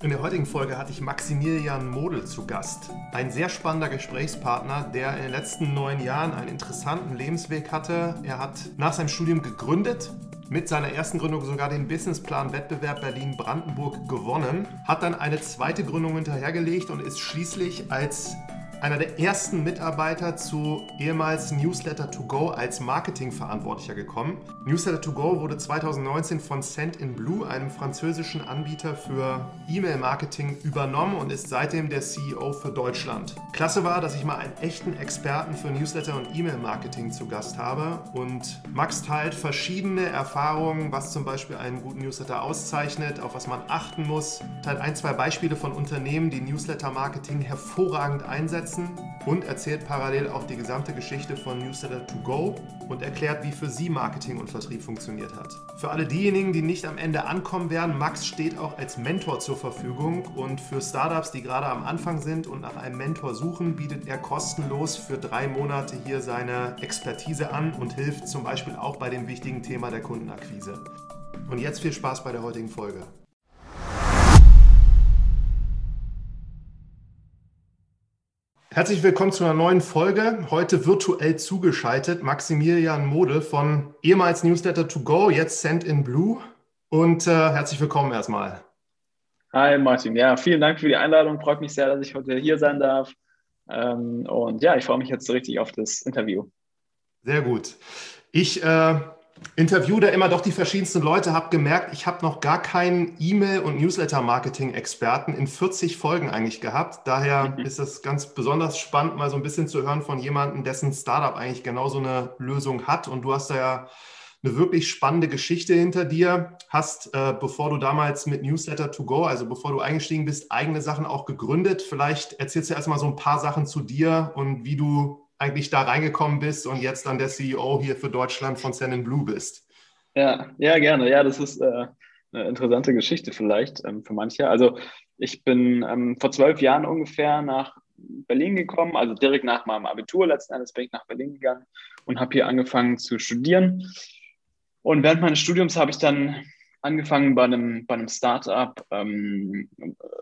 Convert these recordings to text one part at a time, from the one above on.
In der heutigen Folge hatte ich Maximilian Model zu Gast. Ein sehr spannender Gesprächspartner, der in den letzten neun Jahren einen interessanten Lebensweg hatte. Er hat nach seinem Studium gegründet, mit seiner ersten Gründung sogar den Businessplan Wettbewerb Berlin-Brandenburg gewonnen, hat dann eine zweite Gründung hinterhergelegt und ist schließlich als einer der ersten Mitarbeiter zu ehemals Newsletter to Go als Marketingverantwortlicher gekommen. Newsletter to Go wurde 2019 von Send in Blue, einem französischen Anbieter für E-Mail-Marketing, übernommen und ist seitdem der CEO für Deutschland. Klasse war, dass ich mal einen echten Experten für Newsletter und E-Mail-Marketing zu Gast habe und Max teilt verschiedene Erfahrungen, was zum Beispiel einen guten Newsletter auszeichnet, auf was man achten muss, teilt ein, zwei Beispiele von Unternehmen, die Newsletter-Marketing hervorragend einsetzen umsetzen und erzählt parallel auch die gesamte Geschichte von Newsletter to Go und erklärt, wie für Sie Marketing und Vertrieb funktioniert hat. Für alle diejenigen, die nicht am Ende ankommen werden, Max steht auch als Mentor zur Verfügung und für Startups, die gerade am Anfang sind und nach einem Mentor suchen, bietet er kostenlos für drei Monate hier seine Expertise an und hilft zum Beispiel auch bei dem wichtigen Thema der Kundenakquise. Und jetzt viel Spaß bei der heutigen Folge. Herzlich willkommen zu einer neuen Folge. Heute virtuell zugeschaltet Maximilian Mode von ehemals Newsletter to Go, jetzt Send in Blue. Und äh, herzlich willkommen erstmal. Hi Martin, ja, vielen Dank für die Einladung. Freut mich sehr, dass ich heute hier sein darf. Ähm, und ja, ich freue mich jetzt so richtig auf das Interview. Sehr gut. Ich äh, interview da immer doch die verschiedensten Leute, habe gemerkt, ich habe noch gar keinen E-Mail- und Newsletter-Marketing-Experten in 40 Folgen eigentlich gehabt. Daher mhm. ist es ganz besonders spannend, mal so ein bisschen zu hören von jemandem, dessen Startup eigentlich genau so eine Lösung hat. Und du hast da ja eine wirklich spannende Geschichte hinter dir. Hast, äh, bevor du damals mit Newsletter to go, also bevor du eingestiegen bist, eigene Sachen auch gegründet. Vielleicht erzählst du erstmal so ein paar Sachen zu dir und wie du eigentlich da reingekommen bist und jetzt dann der CEO hier für Deutschland von Send Blue bist. Ja, ja, gerne. Ja, das ist äh, eine interessante Geschichte vielleicht ähm, für manche. Also ich bin ähm, vor zwölf Jahren ungefähr nach Berlin gekommen, also direkt nach meinem Abitur letzten Endes bin ich nach Berlin gegangen und habe hier angefangen zu studieren. Und während meines Studiums habe ich dann angefangen bei einem, bei einem Startup ähm,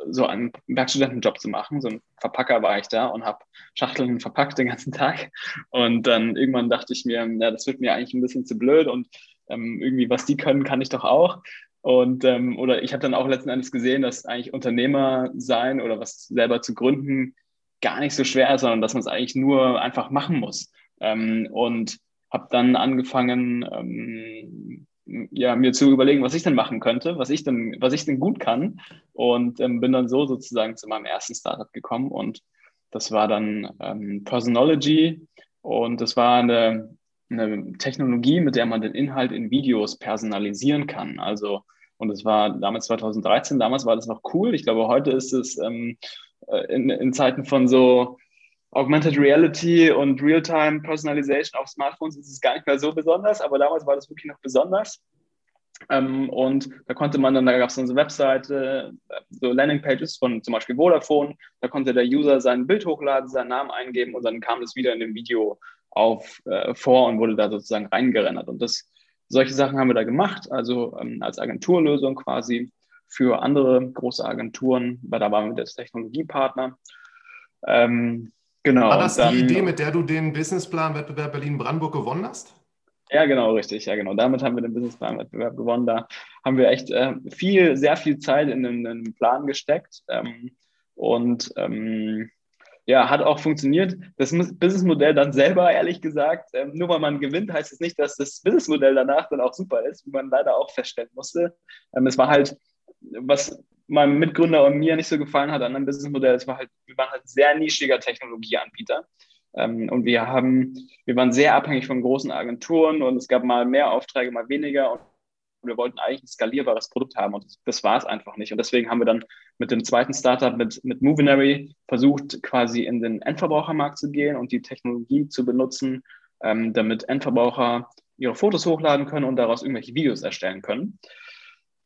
so einen Werkstudentenjob zu machen. So ein Verpacker war ich da und habe Schachteln verpackt den ganzen Tag. Und dann irgendwann dachte ich mir, ja, das wird mir eigentlich ein bisschen zu blöd und ähm, irgendwie, was die können, kann ich doch auch. Und ähm, oder ich habe dann auch letzten Endes gesehen, dass eigentlich Unternehmer sein oder was selber zu gründen gar nicht so schwer ist, sondern dass man es eigentlich nur einfach machen muss. Ähm, und habe dann angefangen, ähm, ja, mir zu überlegen, was ich denn machen könnte, was ich denn, was ich denn gut kann. Und ähm, bin dann so sozusagen zu meinem ersten Startup gekommen. Und das war dann ähm, Personology. Und das war eine, eine Technologie, mit der man den Inhalt in Videos personalisieren kann. Also, und es war damals 2013, damals war das noch cool. Ich glaube, heute ist es ähm, äh, in, in Zeiten von so Augmented Reality und Real-Time Personalization auf Smartphones ist es gar nicht mehr so besonders, aber damals war das wirklich noch besonders. Ähm, und da konnte man dann, da gab es dann so Webseite, so Landingpages von zum Beispiel Vodafone, da konnte der User sein Bild hochladen, seinen Namen eingeben und dann kam das wieder in dem Video auf äh, vor und wurde da sozusagen reingerendert. Und das, solche Sachen haben wir da gemacht, also ähm, als Agenturlösung quasi für andere große Agenturen, weil da waren wir der Technologiepartner. Ähm, Genau. War das dann, die Idee, mit der du den Businessplan-Wettbewerb Berlin-Brandenburg gewonnen hast? Ja, genau, richtig. Ja, genau. Damit haben wir den Businessplan-Wettbewerb gewonnen. Da haben wir echt äh, viel, sehr viel Zeit in den, in den Plan gesteckt. Ähm, und ähm, ja, hat auch funktioniert. Das Businessmodell dann selber, ehrlich gesagt, ähm, nur weil man gewinnt, heißt es nicht, dass das Businessmodell danach dann auch super ist, wie man leider auch feststellen musste. Ähm, es war halt, was meinem Mitgründer und mir nicht so gefallen hat an einem Businessmodell, es war halt, wir waren halt sehr nischiger Technologieanbieter. Ähm, und wir haben, wir waren sehr abhängig von großen Agenturen und es gab mal mehr Aufträge, mal weniger und wir wollten eigentlich ein skalierbares Produkt haben und das, das war es einfach nicht. Und deswegen haben wir dann mit dem zweiten Startup, mit, mit Movinary, versucht, quasi in den Endverbrauchermarkt zu gehen und die Technologie zu benutzen, ähm, damit Endverbraucher ihre Fotos hochladen können und daraus irgendwelche Videos erstellen können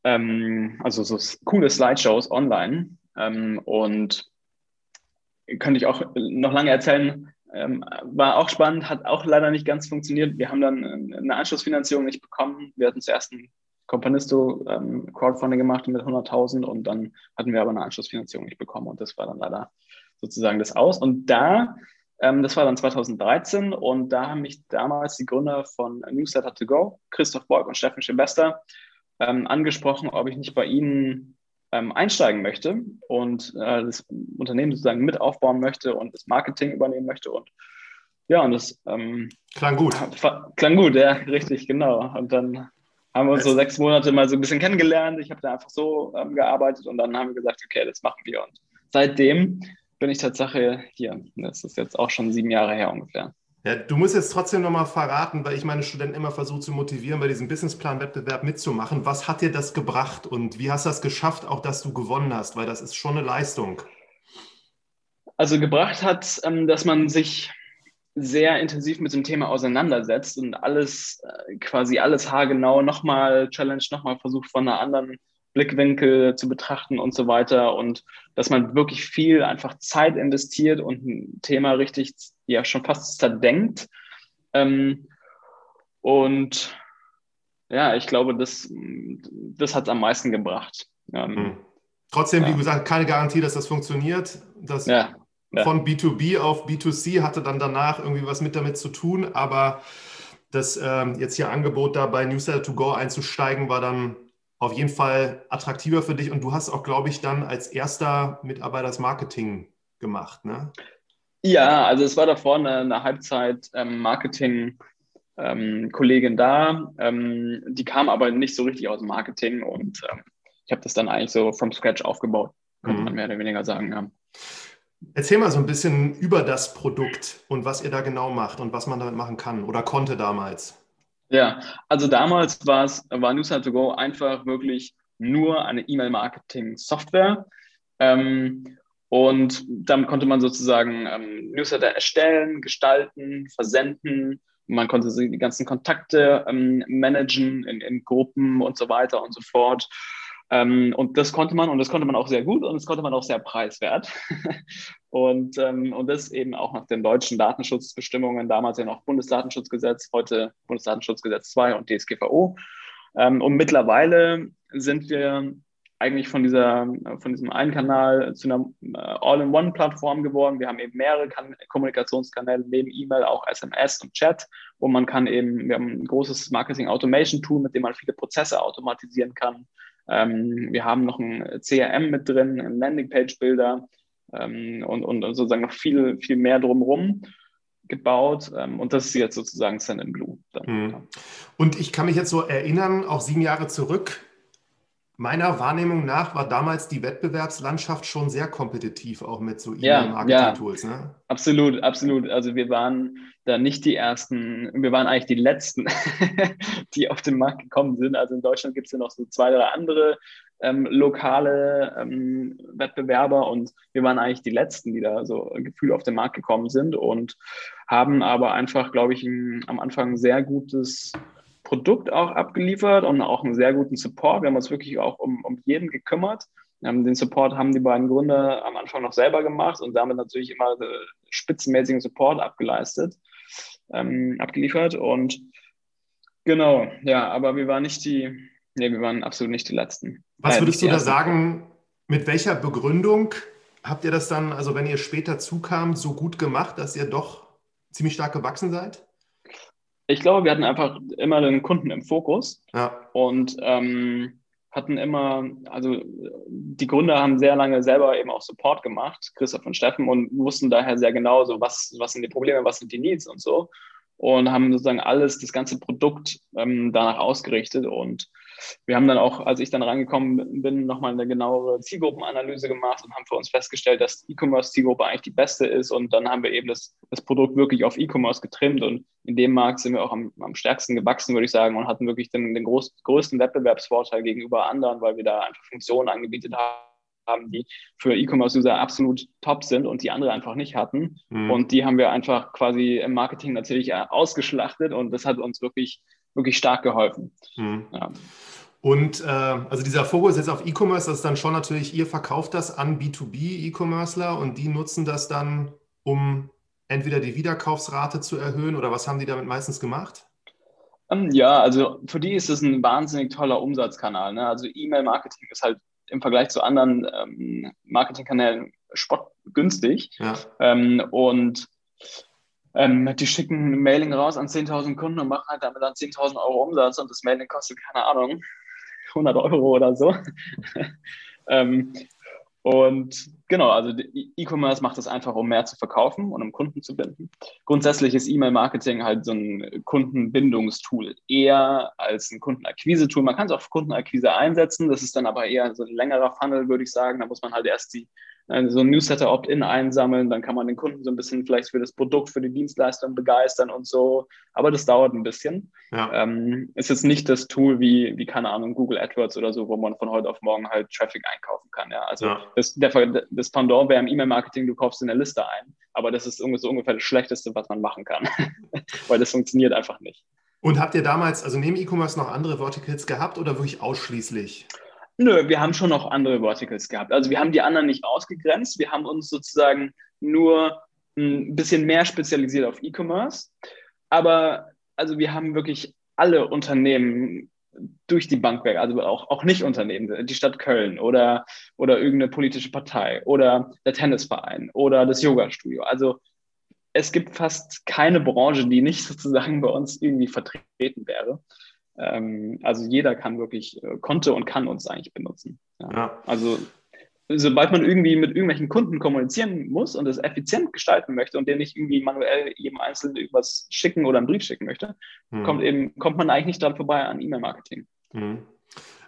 ähm, also so coole Slideshows online. Ähm, und könnte ich auch noch lange erzählen, ähm, war auch spannend, hat auch leider nicht ganz funktioniert. Wir haben dann eine Anschlussfinanzierung nicht bekommen. Wir hatten zuerst einen Companisto ähm, Crowdfunding gemacht mit 100.000 und dann hatten wir aber eine Anschlussfinanzierung nicht bekommen und das war dann leider sozusagen das aus. Und da, ähm, das war dann 2013 und da haben mich damals die Gründer von Newsletter to Go, Christoph Borg und Steffen Schilvester, ähm, angesprochen, ob ich nicht bei ihnen ähm, einsteigen möchte und äh, das Unternehmen sozusagen mit aufbauen möchte und das Marketing übernehmen möchte. Und ja, und das ähm, klang gut. Klang gut, ja, richtig, genau. Und dann haben wir uns so sechs Monate mal so ein bisschen kennengelernt. Ich habe da einfach so ähm, gearbeitet und dann haben wir gesagt, okay, das machen wir. Und seitdem bin ich Tatsache hier. Das ist jetzt auch schon sieben Jahre her ungefähr. Ja, du musst jetzt trotzdem nochmal verraten, weil ich meine Studenten immer versuche zu motivieren, bei diesem Businessplan-Wettbewerb mitzumachen. Was hat dir das gebracht und wie hast du das geschafft, auch dass du gewonnen hast? Weil das ist schon eine Leistung. Also gebracht hat, ähm, dass man sich sehr intensiv mit dem Thema auseinandersetzt und alles, äh, quasi alles haargenau nochmal challenge, nochmal versucht von einer anderen Blickwinkel zu betrachten und so weiter und dass man wirklich viel einfach Zeit investiert und ein Thema richtig ja schon fast zerdenkt. Ähm, und ja, ich glaube, das, das hat es am meisten gebracht. Ähm, mhm. Trotzdem, ja. wie gesagt, keine Garantie, dass das funktioniert. Das ja, ja. von B2B auf B2C hatte dann danach irgendwie was mit damit zu tun, aber das ähm, jetzt hier Angebot da bei Newsletter to Go einzusteigen, war dann auf jeden Fall attraktiver für dich und du hast auch, glaube ich, dann als erster Mitarbeiter das Marketing gemacht, ne? Ja, also es war davor eine, eine Halbzeit ähm, Marketing. Ähm, Kollegin da, ähm, die kam aber nicht so richtig aus dem Marketing und ähm, ich habe das dann eigentlich so from scratch aufgebaut, könnte mhm. man mehr oder weniger sagen. Ja. Erzähl mal so ein bisschen über das Produkt und was ihr da genau macht und was man damit machen kann oder konnte damals. Ja, also damals war es, war Newsletter to Go einfach wirklich nur eine E-Mail-Marketing-Software. Ähm, und damit konnte man sozusagen ähm, Newsletter erstellen, gestalten, versenden. Man konnte die ganzen Kontakte ähm, managen in, in Gruppen und so weiter und so fort. Ähm, und das konnte man und das konnte man auch sehr gut und das konnte man auch sehr preiswert. und, ähm, und das eben auch nach den deutschen Datenschutzbestimmungen, damals ja noch Bundesdatenschutzgesetz, heute Bundesdatenschutzgesetz 2 und DSGVO. Ähm, und mittlerweile sind wir eigentlich von, dieser, von diesem einen Kanal zu einer äh, All-in-One-Plattform geworden. Wir haben eben mehrere kan Kommunikationskanäle, neben E-Mail auch SMS und Chat, wo man kann eben, wir haben ein großes Marketing-Automation-Tool, mit dem man viele Prozesse automatisieren kann. Ähm, wir haben noch ein CRM mit drin, ein Landingpage-Builder ähm, und, und sozusagen noch viel, viel mehr drumherum gebaut. Ähm, und das ist jetzt sozusagen Send in Blue. Dann, mhm. ja. Und ich kann mich jetzt so erinnern, auch sieben Jahre zurück, Meiner Wahrnehmung nach war damals die Wettbewerbslandschaft schon sehr kompetitiv, auch mit so E-Mail-Marketing-Tools. Ja, ja. Ne? Absolut, absolut. Also wir waren da nicht die Ersten, wir waren eigentlich die Letzten, die auf den Markt gekommen sind. Also in Deutschland gibt es ja noch so zwei, drei andere ähm, lokale ähm, Wettbewerber und wir waren eigentlich die Letzten, die da so Gefühl auf den Markt gekommen sind und haben aber einfach, glaube ich, ein, am Anfang ein sehr gutes Produkt auch abgeliefert und auch einen sehr guten Support. Wir haben uns wirklich auch um, um jeden gekümmert. Den Support haben die beiden Gründer am Anfang noch selber gemacht und damit natürlich immer spitzenmäßigen Support abgeleistet, ähm, abgeliefert. Und genau, ja, aber wir waren nicht die, nee, wir waren absolut nicht die Letzten. Was äh, würdest du da sagen, mit welcher Begründung habt ihr das dann, also wenn ihr später zukamt, so gut gemacht, dass ihr doch ziemlich stark gewachsen seid? Ich glaube, wir hatten einfach immer den Kunden im Fokus ja. und ähm, hatten immer, also die Gründer haben sehr lange selber eben auch Support gemacht, Christoph und Steffen, und wussten daher sehr genau, so was, was sind die Probleme, was sind die Needs und so. Und haben sozusagen alles, das ganze Produkt ähm, danach ausgerichtet und wir haben dann auch, als ich dann rangekommen bin, nochmal eine genauere Zielgruppenanalyse gemacht und haben für uns festgestellt, dass E-Commerce-Zielgruppe eigentlich die beste ist. Und dann haben wir eben das, das Produkt wirklich auf E-Commerce getrimmt. Und in dem Markt sind wir auch am, am stärksten gewachsen, würde ich sagen, und hatten wirklich den, den groß, größten Wettbewerbsvorteil gegenüber anderen, weil wir da einfach Funktionen angebietet haben die für E-Commerce-User absolut top sind und die andere einfach nicht hatten. Mhm. Und die haben wir einfach quasi im Marketing natürlich ausgeschlachtet und das hat uns wirklich, wirklich stark geholfen. Mhm. Ja. Und äh, also dieser Fokus jetzt auf E-Commerce, das ist dann schon natürlich, ihr verkauft das an B2B-E-Commercer und die nutzen das dann, um entweder die Wiederkaufsrate zu erhöhen oder was haben die damit meistens gemacht? Ähm, ja, also für die ist es ein wahnsinnig toller Umsatzkanal. Ne? Also E-Mail-Marketing ist halt im Vergleich zu anderen ähm, Marketingkanälen spottgünstig. Ja. Ähm, und ähm, die schicken ein Mailing raus an 10.000 Kunden und machen halt damit dann 10.000 Euro Umsatz und das Mailing kostet, keine Ahnung, 100 Euro oder so. ähm, und genau, also E-Commerce macht es einfach, um mehr zu verkaufen und um Kunden zu binden. Grundsätzlich ist E-Mail-Marketing halt so ein Kundenbindungstool eher als ein Kundenakquise-Tool. Man kann es auch für Kundenakquise einsetzen. Das ist dann aber eher so ein längerer Funnel, würde ich sagen. Da muss man halt erst die also so ein Newsletter-Opt-in einsammeln, dann kann man den Kunden so ein bisschen vielleicht für das Produkt, für die Dienstleistung begeistern und so. Aber das dauert ein bisschen. Ja. Ähm, ist jetzt nicht das Tool wie, wie, keine Ahnung, Google AdWords oder so, wo man von heute auf morgen halt Traffic einkaufen kann. Ja? Also ja. Das, der, das Pendant wäre im E-Mail-Marketing, du kaufst in der Liste ein. Aber das ist so ungefähr das Schlechteste, was man machen kann. Weil das funktioniert einfach nicht. Und habt ihr damals, also neben E-Commerce noch andere Verticals gehabt oder wirklich ausschließlich? Nö, wir haben schon noch andere Verticals gehabt. Also wir haben die anderen nicht ausgegrenzt. Wir haben uns sozusagen nur ein bisschen mehr spezialisiert auf E-Commerce. Aber also wir haben wirklich alle Unternehmen durch die Bank weg, also auch, auch nicht Unternehmen, die Stadt Köln oder, oder irgendeine politische Partei oder der Tennisverein oder das Yoga-Studio. Also es gibt fast keine Branche, die nicht sozusagen bei uns irgendwie vertreten wäre. Ähm, also jeder kann wirklich, äh, konnte und kann uns eigentlich benutzen. Ja. Ja. Also sobald man irgendwie mit irgendwelchen Kunden kommunizieren muss und es effizient gestalten möchte und der nicht irgendwie manuell jedem Einzelnen irgendwas schicken oder einen Brief schicken möchte, mhm. kommt, eben, kommt man eigentlich nicht dran vorbei an E-Mail-Marketing. Mhm.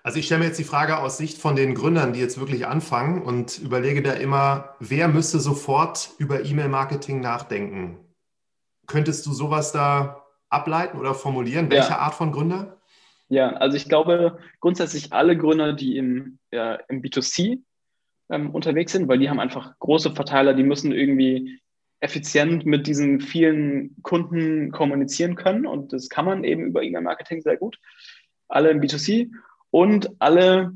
Also ich stelle mir jetzt die Frage aus Sicht von den Gründern, die jetzt wirklich anfangen und überlege da immer, wer müsste sofort über E-Mail-Marketing nachdenken? Könntest du sowas da ableiten oder formulieren? Welche ja. Art von Gründer? Ja, also ich glaube grundsätzlich alle Gründer, die im, ja, im B2C ähm, unterwegs sind, weil die haben einfach große Verteiler, die müssen irgendwie effizient mit diesen vielen Kunden kommunizieren können und das kann man eben über E-Mail-Marketing sehr gut. Alle im B2C und alle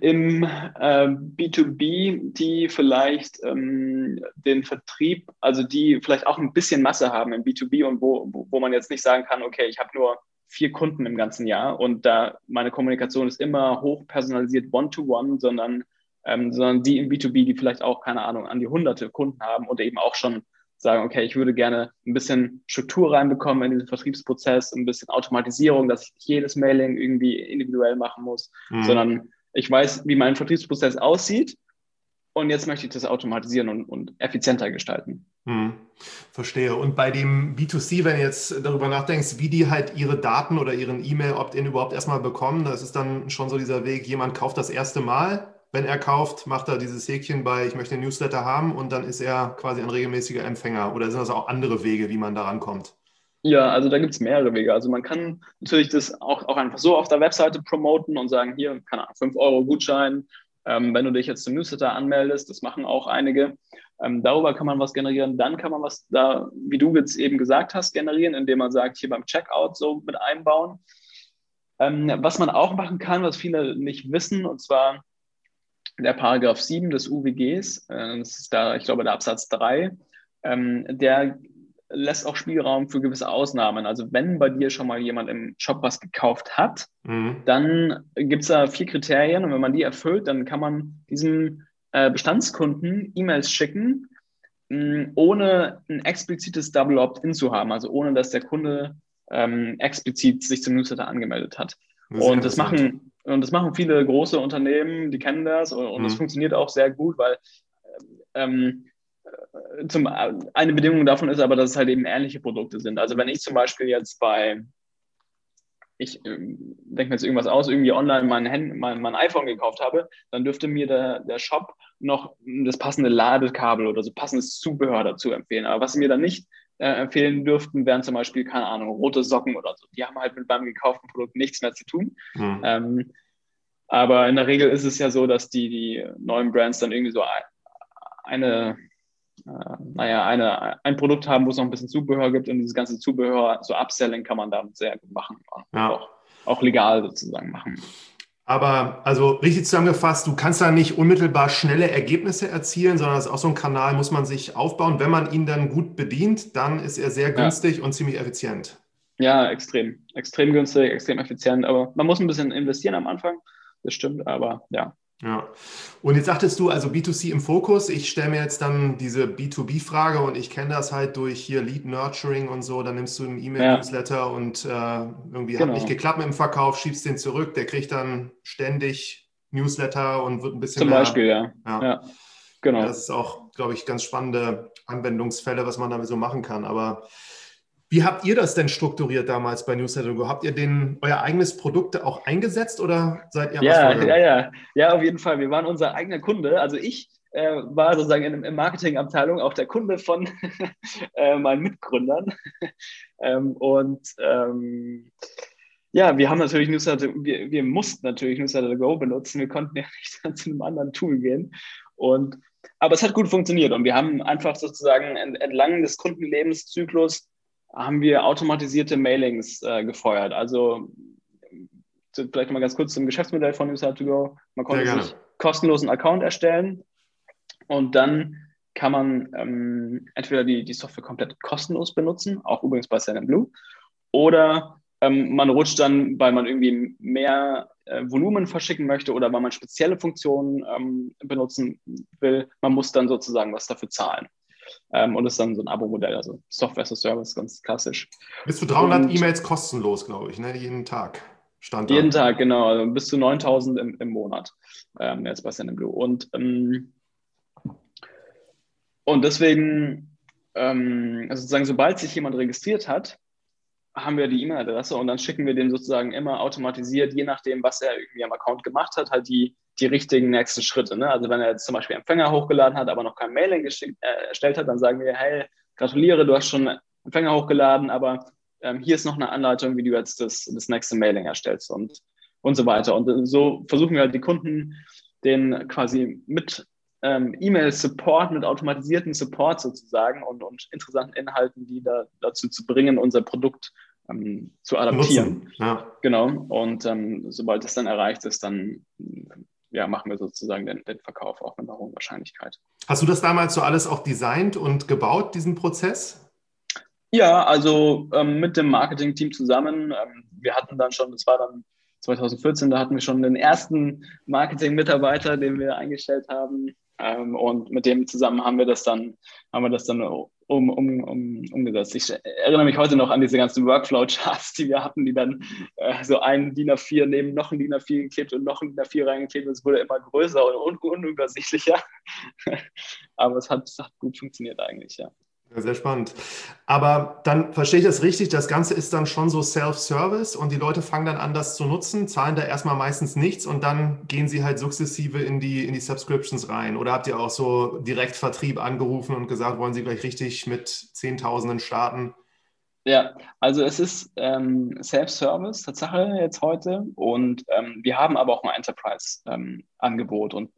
im äh, B2B, die vielleicht ähm, den Vertrieb, also die vielleicht auch ein bisschen Masse haben im B2B und wo, wo man jetzt nicht sagen kann, okay, ich habe nur vier Kunden im ganzen Jahr. Und da meine Kommunikation ist immer hoch personalisiert one-to-one, sondern, ähm, sondern die im B2B, die vielleicht auch, keine Ahnung, an die hunderte Kunden haben und eben auch schon sagen, okay, ich würde gerne ein bisschen Struktur reinbekommen in diesen Vertriebsprozess, ein bisschen Automatisierung, dass ich nicht jedes Mailing irgendwie individuell machen muss, mhm. sondern ich weiß, wie mein Vertriebsprozess aussieht und jetzt möchte ich das automatisieren und, und effizienter gestalten. Hm, verstehe. Und bei dem B2C, wenn du jetzt darüber nachdenkst, wie die halt ihre Daten oder ihren E-Mail-Opt-in überhaupt erstmal bekommen, das ist dann schon so dieser Weg, jemand kauft das erste Mal. Wenn er kauft, macht er dieses Häkchen bei, ich möchte einen Newsletter haben und dann ist er quasi ein regelmäßiger Empfänger. Oder sind das auch andere Wege, wie man da rankommt? Ja, also da gibt es mehrere Wege. Also man kann natürlich das auch, auch einfach so auf der Webseite promoten und sagen, hier, keine Ahnung, 5 Euro Gutschein, ähm, wenn du dich jetzt zum Newsletter anmeldest. Das machen auch einige. Ähm, darüber kann man was generieren. Dann kann man was da, wie du jetzt eben gesagt hast, generieren, indem man sagt, hier beim Checkout so mit einbauen. Ähm, was man auch machen kann, was viele nicht wissen, und zwar der Paragraph 7 des UWGs, äh, das ist da, ich glaube, der Absatz 3, ähm, der lässt auch Spielraum für gewisse Ausnahmen. Also wenn bei dir schon mal jemand im Shop was gekauft hat, mhm. dann gibt es da vier Kriterien und wenn man die erfüllt, dann kann man diesem äh, Bestandskunden E-Mails schicken, mh, ohne ein explizites Double Opt-in zu haben, also ohne dass der Kunde ähm, explizit sich zum Newsletter angemeldet hat. Das und das machen und das machen viele große Unternehmen, die kennen das und, und mhm. funktioniert auch sehr gut, weil ähm, äh, zum, eine Bedingung davon ist aber, dass es halt eben ähnliche Produkte sind. Also wenn ich zum Beispiel jetzt bei ich äh, denke mir jetzt irgendwas aus, irgendwie online mein, Hand, mein, mein iPhone gekauft habe, dann dürfte mir der, der Shop noch das passende Ladekabel oder so passendes Zubehör dazu empfehlen. Aber was sie mir dann nicht äh, empfehlen dürften, wären zum Beispiel, keine Ahnung, rote Socken oder so. Die haben halt mit meinem gekauften Produkt nichts mehr zu tun. Mhm. Ähm, aber in der Regel ist es ja so, dass die, die neuen Brands dann irgendwie so eine, äh, naja, eine, ein Produkt haben, wo es noch ein bisschen Zubehör gibt und dieses ganze Zubehör, so Upselling kann man damit sehr gut machen. Ja. Auch, auch legal sozusagen machen. Aber also richtig zusammengefasst, du kannst da nicht unmittelbar schnelle Ergebnisse erzielen, sondern das ist auch so ein Kanal, muss man sich aufbauen. Wenn man ihn dann gut bedient, dann ist er sehr günstig ja. und ziemlich effizient. Ja, extrem. Extrem günstig, extrem effizient. Aber man muss ein bisschen investieren am Anfang. Das stimmt, aber ja. Ja. Und jetzt sagtest du also B2C im Fokus. Ich stelle mir jetzt dann diese B2B-Frage und ich kenne das halt durch hier Lead Nurturing und so. Dann nimmst du einen E-Mail-Newsletter ja. und äh, irgendwie genau. hat nicht geklappt mit dem Verkauf, schiebst den zurück. Der kriegt dann ständig Newsletter und wird ein bisschen Zum mehr, Beispiel, ja. ja. ja. Genau. das ist auch, glaube ich, ganz spannende Anwendungsfälle, was man damit so machen kann. Aber wie habt ihr das denn strukturiert damals bei Newsletter Habt ihr den, euer eigenes Produkt auch eingesetzt oder seid ihr ja, ja, ja, ja, auf jeden Fall. Wir waren unser eigener Kunde. Also ich äh, war sozusagen in, in Marketingabteilung auch der Kunde von äh, meinen Mitgründern. ähm, und ähm, ja, wir haben natürlich Newsletter, wir, wir mussten natürlich Newsletter Go benutzen. Wir konnten ja nicht zu einem anderen Tool gehen. Und aber es hat gut funktioniert und wir haben einfach sozusagen entlang des Kundenlebenszyklus haben wir automatisierte Mailings äh, gefeuert. Also vielleicht mal ganz kurz zum Geschäftsmodell von Newsletter2Go. Man konnte sich kostenlosen Account erstellen und dann kann man ähm, entweder die, die Software komplett kostenlos benutzen, auch übrigens bei Blue, oder ähm, man rutscht dann, weil man irgendwie mehr äh, Volumen verschicken möchte oder weil man spezielle Funktionen ähm, benutzen will, man muss dann sozusagen was dafür zahlen. Ähm, und ist dann so ein Abo-Modell, also Software as a Service, ganz klassisch. Bis zu 300 E-Mails kostenlos, glaube ich, ne? jeden Tag. Stand jeden da. Tag, genau. Also bis zu 9000 im, im Monat ähm, jetzt bei Blue. Und, ähm, und deswegen, ähm, also sozusagen, sobald sich jemand registriert hat, haben wir die E-Mail-Adresse und dann schicken wir dem sozusagen immer automatisiert, je nachdem, was er irgendwie am Account gemacht hat, halt die, die richtigen nächsten Schritte. Ne? Also wenn er jetzt zum Beispiel Empfänger hochgeladen hat, aber noch kein Mailing äh, erstellt hat, dann sagen wir, hey, gratuliere, du hast schon Empfänger hochgeladen, aber ähm, hier ist noch eine Anleitung, wie du jetzt das, das nächste Mailing erstellst und, und so weiter. Und so versuchen wir halt die Kunden, den quasi mit ähm, E-Mail-Support, mit automatisierten Support sozusagen und, und interessanten Inhalten, die da, dazu zu bringen, unser Produkt ähm, zu adaptieren. Ja. Genau. Und ähm, sobald es dann erreicht ist, dann ja, machen wir sozusagen den, den, Verkauf auch mit einer hohen Wahrscheinlichkeit. Hast du das damals so alles auch designt und gebaut, diesen Prozess? Ja, also ähm, mit dem Marketing-Team zusammen. Ähm, wir hatten dann schon, das war dann 2014, da hatten wir schon den ersten Marketing-Mitarbeiter, den wir eingestellt haben. Ähm, und mit dem zusammen haben wir das dann, haben wir das dann um, um, um, umgesetzt. Ich erinnere mich heute noch an diese ganzen Workflow-Charts, die wir hatten, die dann äh, so ein DIN A4 neben noch ein DIN A4 geklebt und noch ein DIN A4 reingeklebt und es wurde immer größer und un unübersichtlicher. Aber es hat, es hat gut funktioniert eigentlich, ja. Sehr spannend. Aber dann verstehe ich das richtig, das Ganze ist dann schon so Self-Service und die Leute fangen dann an, das zu nutzen, zahlen da erstmal meistens nichts und dann gehen sie halt sukzessive in die, in die Subscriptions rein. Oder habt ihr auch so direkt Vertrieb angerufen und gesagt, wollen sie gleich richtig mit Zehntausenden starten? Ja, also es ist ähm, Self-Service, Tatsache jetzt heute und ähm, wir haben aber auch ein Enterprise-Angebot ähm, und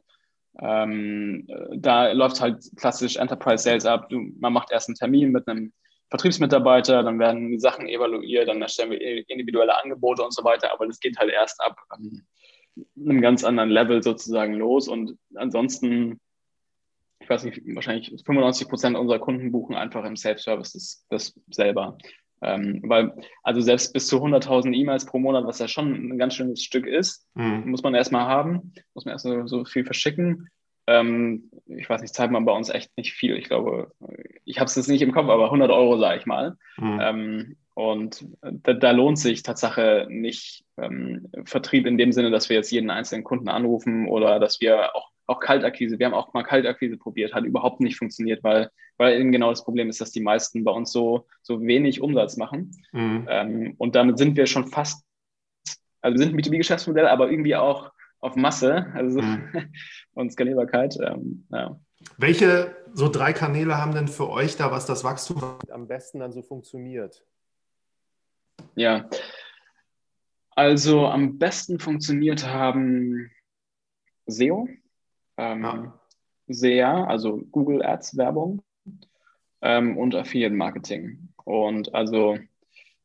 ähm, da läuft halt klassisch Enterprise Sales ab. Du, man macht erst einen Termin mit einem Vertriebsmitarbeiter, dann werden die Sachen evaluiert, dann erstellen wir individuelle Angebote und so weiter. Aber das geht halt erst ab ähm, einem ganz anderen Level sozusagen los. Und ansonsten, ich weiß nicht, wahrscheinlich 95 Prozent unserer Kunden buchen einfach im Self-Service das, das selber. Ähm, weil, also selbst bis zu 100.000 E-Mails pro Monat, was ja schon ein ganz schönes Stück ist, mhm. muss man erstmal haben, muss man erstmal so viel verschicken. Ähm, ich weiß nicht, zahlt man bei uns echt nicht viel. Ich glaube, ich habe es jetzt nicht im Kopf, aber 100 Euro, sage ich mal. Mhm. Ähm, und da, da, lohnt sich Tatsache nicht ähm, Vertrieb in dem Sinne, dass wir jetzt jeden einzelnen Kunden anrufen oder dass wir auch auch Kaltakquise. Wir haben auch mal Kaltakquise probiert, hat überhaupt nicht funktioniert, weil, weil eben genau das Problem ist, dass die meisten bei uns so, so wenig Umsatz machen. Mhm. Ähm, und damit sind wir schon fast, also wir sind ein B2B-Geschäftsmodell, aber irgendwie auch auf Masse also mhm. und Skalierbarkeit. Ähm, ja. Welche so drei Kanäle haben denn für euch da, was das Wachstum am besten dann so funktioniert? Ja, also am besten funktioniert haben SEO, ähm, ja. sehr, also Google Ads Werbung ähm, und Affiliate Marketing. Und also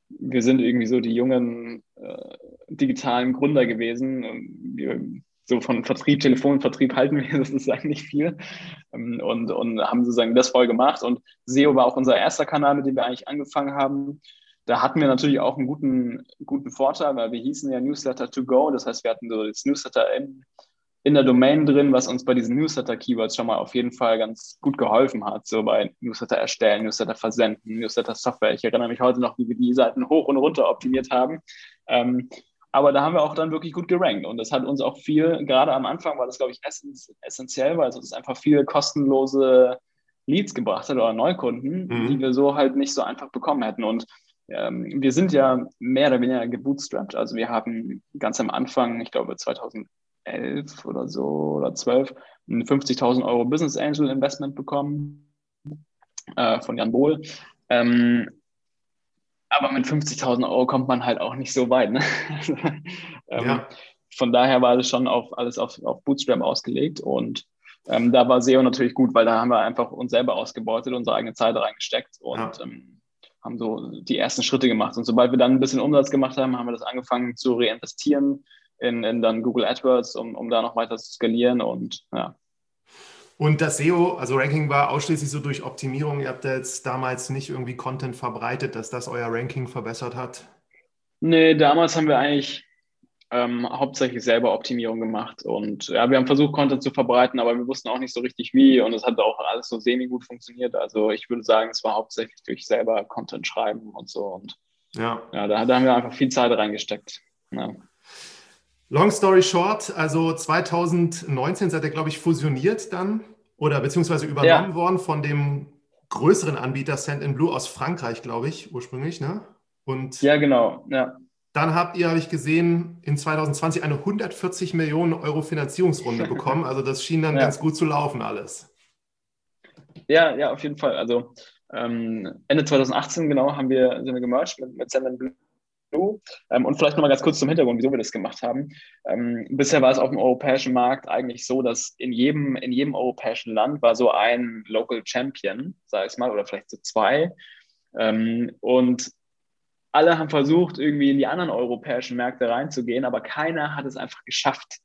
wir sind irgendwie so die jungen äh, digitalen Gründer gewesen. Wir, so von Vertrieb, Telefonvertrieb halten wir sozusagen nicht viel ähm, und, und haben sozusagen das voll gemacht. Und SEO war auch unser erster Kanal, mit dem wir eigentlich angefangen haben. da hatten wir natürlich auch einen guten, guten Vorteil, weil wir hießen ja Newsletter to go. Das heißt, wir hatten so das Newsletter in, in der Domain drin, was uns bei diesen Newsletter-Keywords schon mal auf jeden Fall ganz gut geholfen hat. So bei Newsletter erstellen, Newsletter versenden, Newsletter Software. Ich erinnere mich heute noch, wie wir die Seiten hoch und runter optimiert haben. Ähm, aber da haben wir auch dann wirklich gut gerankt. Und das hat uns auch viel, gerade am Anfang war das, glaube ich, essentiell, weil es uns einfach viele kostenlose Leads gebracht hat oder Neukunden, mhm. die wir so halt nicht so einfach bekommen hätten. Und ähm, wir sind ja mehr oder weniger gebootstrapped. Also wir haben ganz am Anfang, ich glaube 2011 oder so oder 12, ein 50.000 Euro Business Angel Investment bekommen äh, von Jan Bohl. Ähm, aber mit 50.000 Euro kommt man halt auch nicht so weit. Ne? ähm, ja. Von daher war das schon auf, alles auf, auf Bootstrap ausgelegt und ähm, da war SEO natürlich gut, weil da haben wir einfach uns selber ausgebeutet, unsere eigene Zeit reingesteckt und ja. ähm, haben so die ersten Schritte gemacht. Und sobald wir dann ein bisschen Umsatz gemacht haben, haben wir das angefangen zu reinvestieren in, in dann Google AdWords, um, um da noch weiter zu skalieren und ja. Und das SEO, also Ranking war ausschließlich so durch Optimierung. Ihr habt da jetzt damals nicht irgendwie Content verbreitet, dass das euer Ranking verbessert hat? Nee, damals haben wir eigentlich ähm, hauptsächlich selber Optimierung gemacht. Und ja, wir haben versucht, Content zu verbreiten, aber wir wussten auch nicht so richtig wie. Und es hat auch alles so semi-gut funktioniert. Also ich würde sagen, es war hauptsächlich durch selber Content schreiben und so. Und ja, ja da, da haben wir einfach viel Zeit reingesteckt. Ja. Long story short, also 2019 seid ihr, glaube ich, fusioniert dann oder beziehungsweise übernommen ja. worden von dem größeren Anbieter Send Blue aus Frankreich, glaube ich, ursprünglich, ne? Und ja, genau, ja. Dann habt ihr, habe ich gesehen, in 2020 eine 140 Millionen Euro Finanzierungsrunde bekommen. Also das schien dann ja. ganz gut zu laufen alles. Ja, ja, auf jeden Fall. Also ähm, Ende 2018 genau haben wir, sind wir gemerged mit, mit Send Blue. Ähm, und vielleicht nochmal ganz kurz zum Hintergrund, wieso wir das gemacht haben. Ähm, bisher war es auf dem europäischen Markt eigentlich so, dass in jedem, in jedem europäischen Land war so ein Local Champion, sage ich mal, oder vielleicht so zwei. Ähm, und alle haben versucht, irgendwie in die anderen europäischen Märkte reinzugehen, aber keiner hat es einfach geschafft.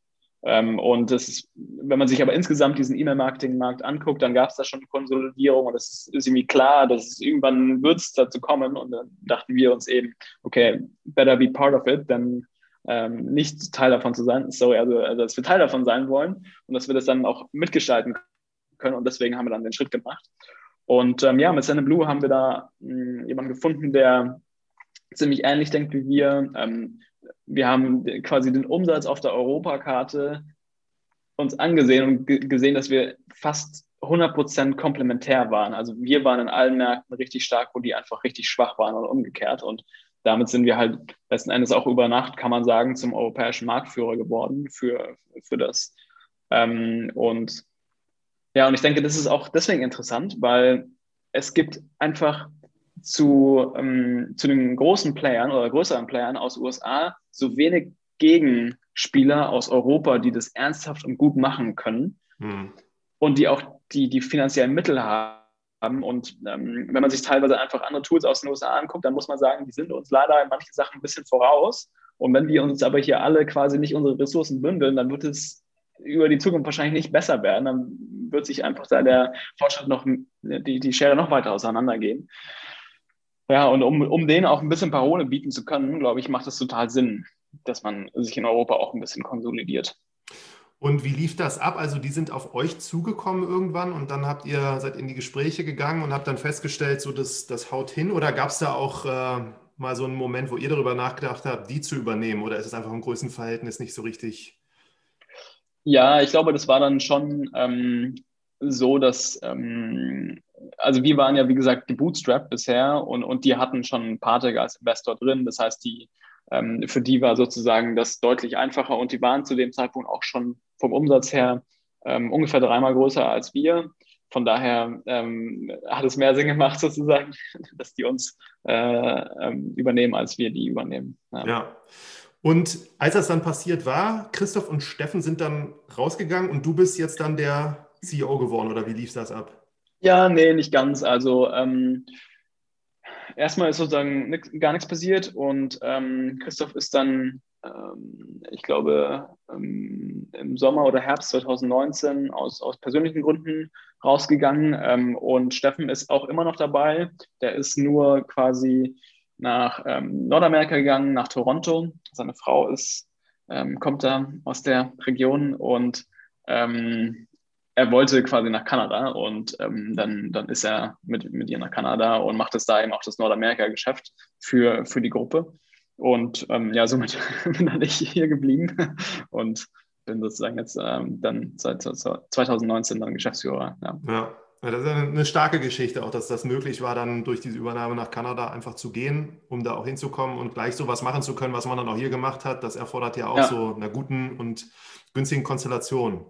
Ähm, und das wenn man sich aber insgesamt diesen E-Mail-Marketing-Markt anguckt, dann gab es da schon eine Konsolidierung und es ist, ist, irgendwie klar, dass es irgendwann wird es dazu kommen. Und dann dachten wir uns eben, okay, better be part of it, denn ähm, nicht Teil davon zu sein. Sorry, also, also dass wir Teil davon sein wollen und dass wir das dann auch mitgestalten können. Und deswegen haben wir dann den Schritt gemacht. Und ähm, ja, mit Send Blue haben wir da mh, hm, jemanden gefunden, der ziemlich ähnlich denkt wie wir. Ähm, wir haben quasi den Umsatz auf der Europakarte uns angesehen und gesehen, dass wir fast 100% komplementär waren. Also wir waren in allen Märkten richtig stark, wo die einfach richtig schwach waren oder umgekehrt. Und damit sind wir halt letzten Endes auch über Nacht, kann man sagen, zum europäischen Marktführer geworden für, für das. Ähm, und ja, und ich denke, das ist auch deswegen interessant, weil es gibt einfach zu, ähm, zu den großen Playern oder größeren Playern aus USA so wenig Gegenspieler aus Europa, die das ernsthaft und gut machen können mhm. und die auch die, die finanziellen Mittel haben. Und ähm, wenn man sich teilweise einfach andere Tools aus den USA anguckt, dann muss man sagen, die sind uns leider in manchen Sachen ein bisschen voraus. Und wenn wir uns aber hier alle quasi nicht unsere Ressourcen bündeln, dann wird es über die Zukunft wahrscheinlich nicht besser werden. Dann wird sich einfach da der Fortschritt noch, die, die Schere noch weiter auseinandergehen. Ja, und um, um denen auch ein bisschen Parole bieten zu können, glaube ich, macht es total Sinn, dass man sich in Europa auch ein bisschen konsolidiert. Und wie lief das ab? Also die sind auf euch zugekommen irgendwann und dann habt ihr, seid in die Gespräche gegangen und habt dann festgestellt, so das, das haut hin oder gab es da auch äh, mal so einen Moment, wo ihr darüber nachgedacht habt, die zu übernehmen oder ist es einfach im Größenverhältnis nicht so richtig? Ja, ich glaube, das war dann schon ähm, so, dass ähm, also wir waren ja, wie gesagt, gebootstrapped bisher und, und die hatten schon Partec als Investor drin. Das heißt, die, ähm, für die war sozusagen das deutlich einfacher und die waren zu dem Zeitpunkt auch schon vom Umsatz her ähm, ungefähr dreimal größer als wir. Von daher ähm, hat es mehr Sinn gemacht, sozusagen, dass die uns äh, ähm, übernehmen, als wir die übernehmen. Ja. ja. Und als das dann passiert war, Christoph und Steffen sind dann rausgegangen und du bist jetzt dann der CEO geworden oder wie lief das ab? Ja, nee, nicht ganz. Also ähm, erstmal ist sozusagen nix, gar nichts passiert und ähm, Christoph ist dann, ähm, ich glaube, ähm, im Sommer oder Herbst 2019 aus, aus persönlichen Gründen rausgegangen ähm, und Steffen ist auch immer noch dabei. Der ist nur quasi nach ähm, Nordamerika gegangen, nach Toronto. Seine Frau ist, kommt da aus der Region und ähm, er wollte quasi nach Kanada und ähm, dann, dann ist er mit, mit ihr nach Kanada und macht es da eben auch das Nordamerika-Geschäft für, für die Gruppe. Und ähm, ja, somit bin dann ich hier geblieben und bin sozusagen jetzt ähm, dann seit 2019 dann Geschäftsführer. Ja. ja. Das ist eine starke Geschichte, auch dass das möglich war, dann durch diese Übernahme nach Kanada einfach zu gehen, um da auch hinzukommen und gleich so was machen zu können, was man dann auch hier gemacht hat. Das erfordert ja auch ja. so einer guten und günstigen Konstellation.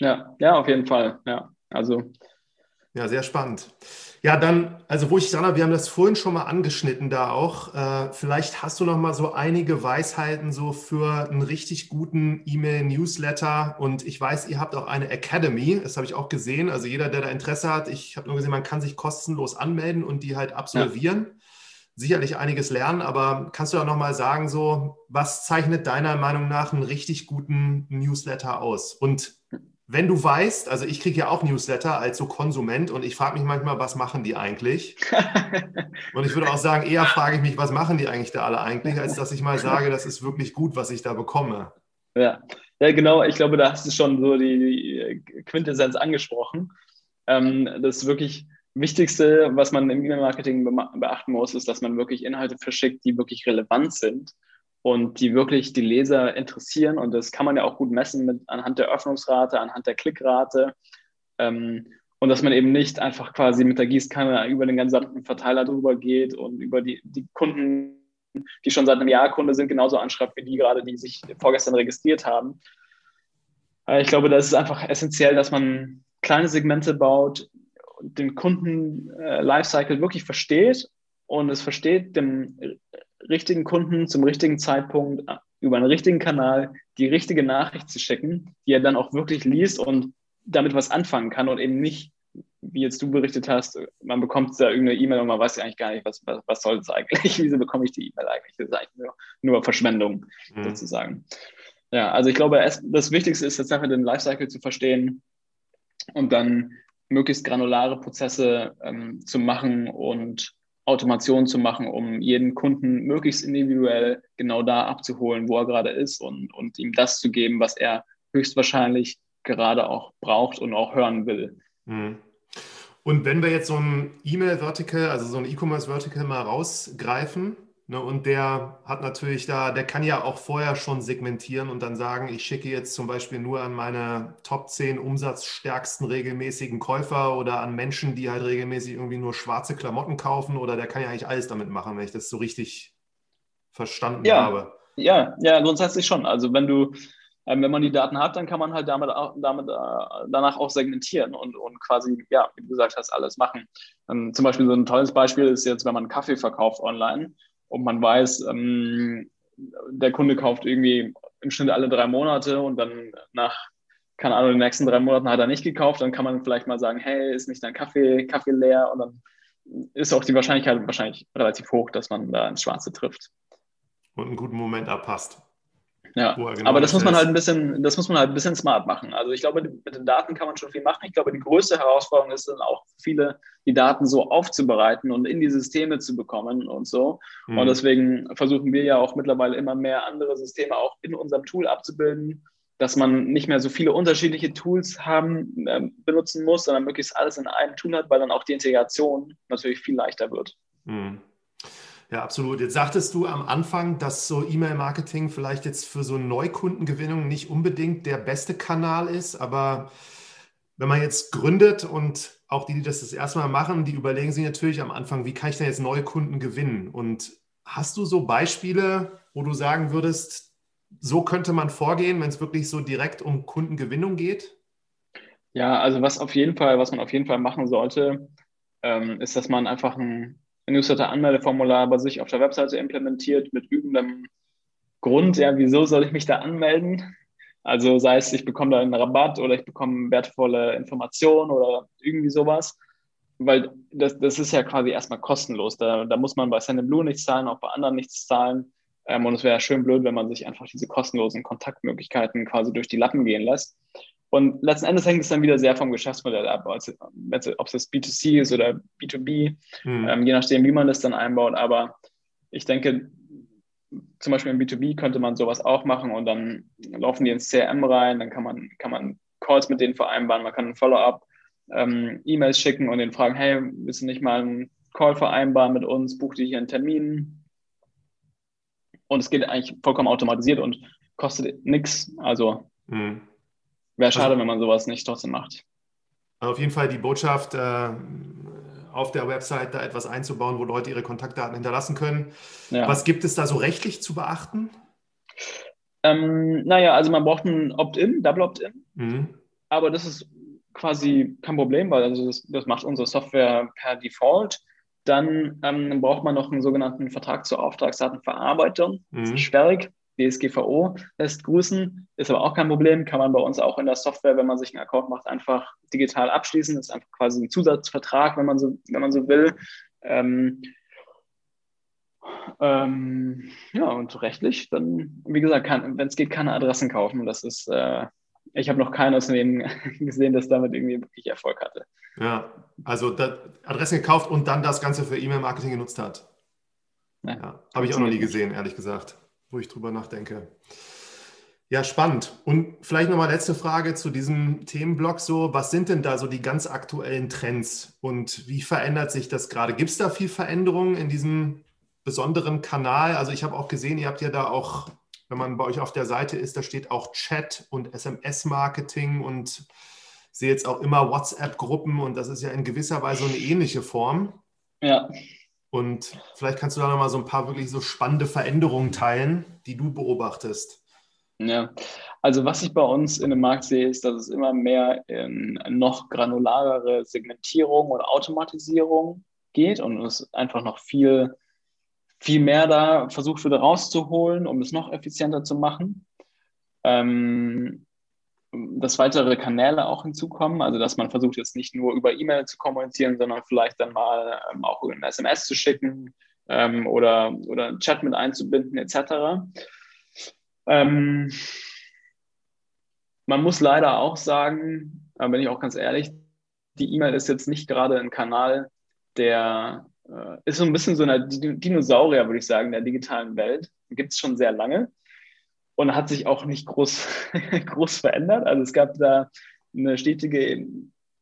Ja, ja, auf jeden Fall. Ja, also. Ja, sehr spannend. Ja, dann, also wo ich dran wir haben das vorhin schon mal angeschnitten da auch. Äh, vielleicht hast du noch mal so einige Weisheiten so für einen richtig guten E-Mail-Newsletter. Und ich weiß, ihr habt auch eine Academy, das habe ich auch gesehen. Also jeder, der da Interesse hat, ich habe nur gesehen, man kann sich kostenlos anmelden und die halt absolvieren. Ja. Sicherlich einiges lernen, aber kannst du auch noch mal sagen, so, was zeichnet deiner Meinung nach einen richtig guten Newsletter aus? Und wenn du weißt, also ich kriege ja auch Newsletter als so Konsument und ich frage mich manchmal, was machen die eigentlich? und ich würde auch sagen, eher frage ich mich, was machen die eigentlich da alle eigentlich, als dass ich mal sage, das ist wirklich gut, was ich da bekomme. Ja, ja genau. Ich glaube, da hast du schon so die, die Quintessenz angesprochen. Ähm, das wirklich Wichtigste, was man im E-Mail-Marketing beachten muss, ist, dass man wirklich Inhalte verschickt, die wirklich relevant sind und die wirklich die Leser interessieren. Und das kann man ja auch gut messen mit, anhand der Öffnungsrate, anhand der Klickrate. Ähm, und dass man eben nicht einfach quasi mit der Gießkanne über den gesamten Verteiler drüber geht und über die, die Kunden, die schon seit einem Jahr Kunde sind, genauso anschreibt wie die gerade, die sich vorgestern registriert haben. Äh, ich glaube, das ist einfach essentiell, dass man kleine Segmente baut, den Kunden äh, wirklich versteht und es versteht, dem richtigen Kunden zum richtigen Zeitpunkt äh, über einen richtigen Kanal die richtige Nachricht zu schicken, die er dann auch wirklich liest und damit was anfangen kann und eben nicht, wie jetzt du berichtet hast, man bekommt da irgendeine E-Mail und man weiß ja eigentlich gar nicht, was, was, was soll es eigentlich, wieso bekomme ich die E-Mail eigentlich? Das ist eigentlich nur, nur Verschwendung mhm. sozusagen. Ja, also ich glaube, das Wichtigste ist jetzt einfach den Lifecycle zu verstehen und dann möglichst granulare Prozesse ähm, zu machen und Automation zu machen, um jeden Kunden möglichst individuell genau da abzuholen, wo er gerade ist und, und ihm das zu geben, was er höchstwahrscheinlich gerade auch braucht und auch hören will. Mhm. Und wenn wir jetzt so ein E-Mail-Vertical, also so ein E-Commerce-Vertical mal rausgreifen, Ne, und der hat natürlich da, der kann ja auch vorher schon segmentieren und dann sagen, ich schicke jetzt zum Beispiel nur an meine Top 10 umsatzstärksten regelmäßigen Käufer oder an Menschen, die halt regelmäßig irgendwie nur schwarze Klamotten kaufen oder der kann ja eigentlich alles damit machen, wenn ich das so richtig verstanden ja, habe. Ja, ja, grundsätzlich schon. Also wenn du, ähm, wenn man die Daten hat, dann kann man halt damit, damit äh, danach auch segmentieren und, und quasi, ja, wie du gesagt hast, alles machen. Ähm, zum Beispiel so ein tolles Beispiel ist jetzt, wenn man Kaffee verkauft online und man weiß, ähm, der Kunde kauft irgendwie im Schnitt alle drei Monate und dann nach, keine Ahnung, den nächsten drei Monaten hat er nicht gekauft, dann kann man vielleicht mal sagen, hey, ist nicht dein Kaffee, Kaffee leer und dann ist auch die Wahrscheinlichkeit wahrscheinlich relativ hoch, dass man da ins Schwarze trifft. Und einen guten Moment abpasst. Ja, genau aber das muss man halt ein bisschen, das muss man halt ein bisschen smart machen. Also ich glaube, mit den Daten kann man schon viel machen. Ich glaube, die größte Herausforderung ist dann auch viele, die Daten so aufzubereiten und in die Systeme zu bekommen und so. Mhm. Und deswegen versuchen wir ja auch mittlerweile immer mehr andere Systeme auch in unserem Tool abzubilden, dass man nicht mehr so viele unterschiedliche Tools haben, äh, benutzen muss, sondern möglichst alles in einem Tool hat, weil dann auch die Integration natürlich viel leichter wird. Mhm. Ja, absolut. Jetzt sagtest du am Anfang, dass so E-Mail-Marketing vielleicht jetzt für so Neukundengewinnung nicht unbedingt der beste Kanal ist, aber wenn man jetzt gründet und auch die, die das das erste Mal machen, die überlegen sich natürlich am Anfang, wie kann ich denn jetzt neue Kunden gewinnen? Und hast du so Beispiele, wo du sagen würdest, so könnte man vorgehen, wenn es wirklich so direkt um Kundengewinnung geht? Ja, also was auf jeden Fall, was man auf jeden Fall machen sollte, ähm, ist, dass man einfach ein Newsletter-Anmeldeformular bei sich auf der Webseite implementiert mit übendem Grund, ja, wieso soll ich mich da anmelden? Also sei es, ich bekomme da einen Rabatt oder ich bekomme wertvolle Informationen oder irgendwie sowas. Weil das, das ist ja quasi erstmal kostenlos. Da, da muss man bei Sendinblue nichts zahlen, auch bei anderen nichts zahlen. Ähm, und es wäre schön blöd, wenn man sich einfach diese kostenlosen Kontaktmöglichkeiten quasi durch die Lappen gehen lässt. Und letzten Endes hängt es dann wieder sehr vom Geschäftsmodell ab, also, ob es das B2C ist oder B2B, mhm. ähm, je nachdem, wie man das dann einbaut. Aber ich denke, zum Beispiel im B2B könnte man sowas auch machen und dann laufen die ins CRM rein, dann kann man, kann man Calls mit denen vereinbaren, man kann ein Follow-up, ähm, E-Mails schicken und denen fragen, hey, willst du nicht mal einen Call vereinbaren mit uns, buch dir hier einen Termin. Und es geht eigentlich vollkommen automatisiert und kostet nichts. Also mhm. Wäre schade, also, wenn man sowas nicht trotzdem macht. Also auf jeden Fall die Botschaft, äh, auf der Website da etwas einzubauen, wo Leute ihre Kontaktdaten hinterlassen können. Ja. Was gibt es da so rechtlich zu beachten? Ähm, naja, also man braucht ein Opt-in, Double Opt-in. Mhm. Aber das ist quasi kein Problem, weil also das, das macht unsere Software per Default. Dann ähm, braucht man noch einen sogenannten Vertrag zur Auftragsdatenverarbeitung. Mhm. Das ist schwierig. DSGVO lässt grüßen, ist aber auch kein Problem. Kann man bei uns auch in der Software, wenn man sich einen Account macht, einfach digital abschließen. Das ist einfach quasi ein Zusatzvertrag, wenn man so, wenn man so will. Ähm, ähm, ja, und rechtlich, dann, wie gesagt, wenn es geht, keine Adressen kaufen. Das ist äh, ich habe noch kein Unternehmen gesehen, das damit irgendwie wirklich Erfolg hatte. Ja, also Adressen gekauft und dann das Ganze für E-Mail-Marketing genutzt hat. Ja, ja habe ich auch noch nie gesehen, ehrlich gesagt, wo ich drüber nachdenke. Ja, spannend. Und vielleicht nochmal letzte Frage zu diesem Themenblock so. Was sind denn da so die ganz aktuellen Trends und wie verändert sich das gerade? Gibt es da viel Veränderung in diesem besonderen Kanal? Also ich habe auch gesehen, ihr habt ja da auch wenn man bei euch auf der Seite ist, da steht auch Chat und SMS-Marketing und sehe jetzt auch immer WhatsApp-Gruppen und das ist ja in gewisser Weise eine ähnliche Form. Ja. Und vielleicht kannst du da nochmal so ein paar wirklich so spannende Veränderungen teilen, die du beobachtest. Ja, also was ich bei uns in dem Markt sehe, ist, dass es immer mehr in noch granularere Segmentierung und Automatisierung geht und es einfach noch viel viel mehr da versucht wurde rauszuholen, um es noch effizienter zu machen. Ähm, dass weitere Kanäle auch hinzukommen, also dass man versucht jetzt nicht nur über E-Mail zu kommunizieren, sondern vielleicht dann mal ähm, auch ein SMS zu schicken ähm, oder, oder einen Chat mit einzubinden etc. Ähm, man muss leider auch sagen, da bin ich auch ganz ehrlich, die E-Mail ist jetzt nicht gerade ein Kanal, der äh, ist so ein bisschen so eine Dinosaurier, würde ich sagen, der digitalen Welt. Gibt es schon sehr lange und hat sich auch nicht groß, groß verändert. Also es gab da eine stetige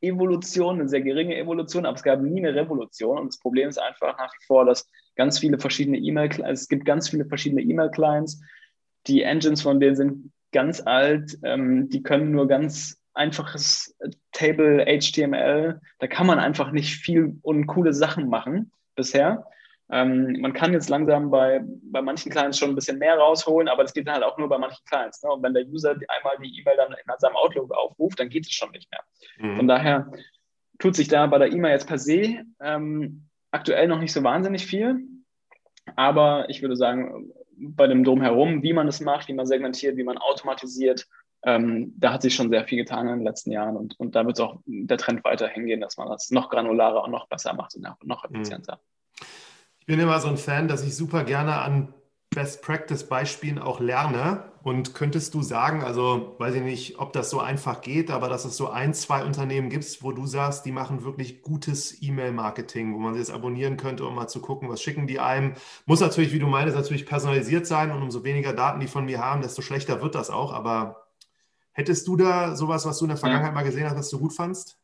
Evolution, eine sehr geringe Evolution, aber es gab nie eine Revolution. Und das Problem ist einfach nach wie vor, dass ganz viele verschiedene E-Mail, es gibt ganz viele verschiedene E-Mail-Clients. Die Engines von denen sind ganz alt, ähm, die können nur ganz einfaches Table HTML. Da kann man einfach nicht viel und coole Sachen machen bisher. Ähm, man kann jetzt langsam bei, bei manchen Clients schon ein bisschen mehr rausholen, aber das geht dann halt auch nur bei manchen Clients. Ne? Und wenn der User einmal die E-Mail dann in seinem Outlook aufruft, dann geht es schon nicht mehr. Mhm. Von daher tut sich da bei der E-Mail jetzt per se ähm, aktuell noch nicht so wahnsinnig viel. Aber ich würde sagen, bei dem Drumherum, wie man es macht, wie man segmentiert, wie man automatisiert, ähm, da hat sich schon sehr viel getan in den letzten Jahren und, und da wird auch der Trend weiter hingehen, dass man das noch granularer und noch besser macht und noch mhm. Ich bin immer so ein Fan, dass ich super gerne an Best Practice Beispielen auch lerne. Und könntest du sagen, also weiß ich nicht, ob das so einfach geht, aber dass es so ein, zwei Unternehmen gibt, wo du sagst, die machen wirklich gutes E-Mail-Marketing, wo man sich jetzt abonnieren könnte, um mal zu gucken, was schicken die einem. Muss natürlich, wie du meinst, natürlich personalisiert sein und umso weniger Daten die von mir haben, desto schlechter wird das auch. Aber Hättest du da sowas, was du in der Vergangenheit ja. mal gesehen hast, was du gut fandst?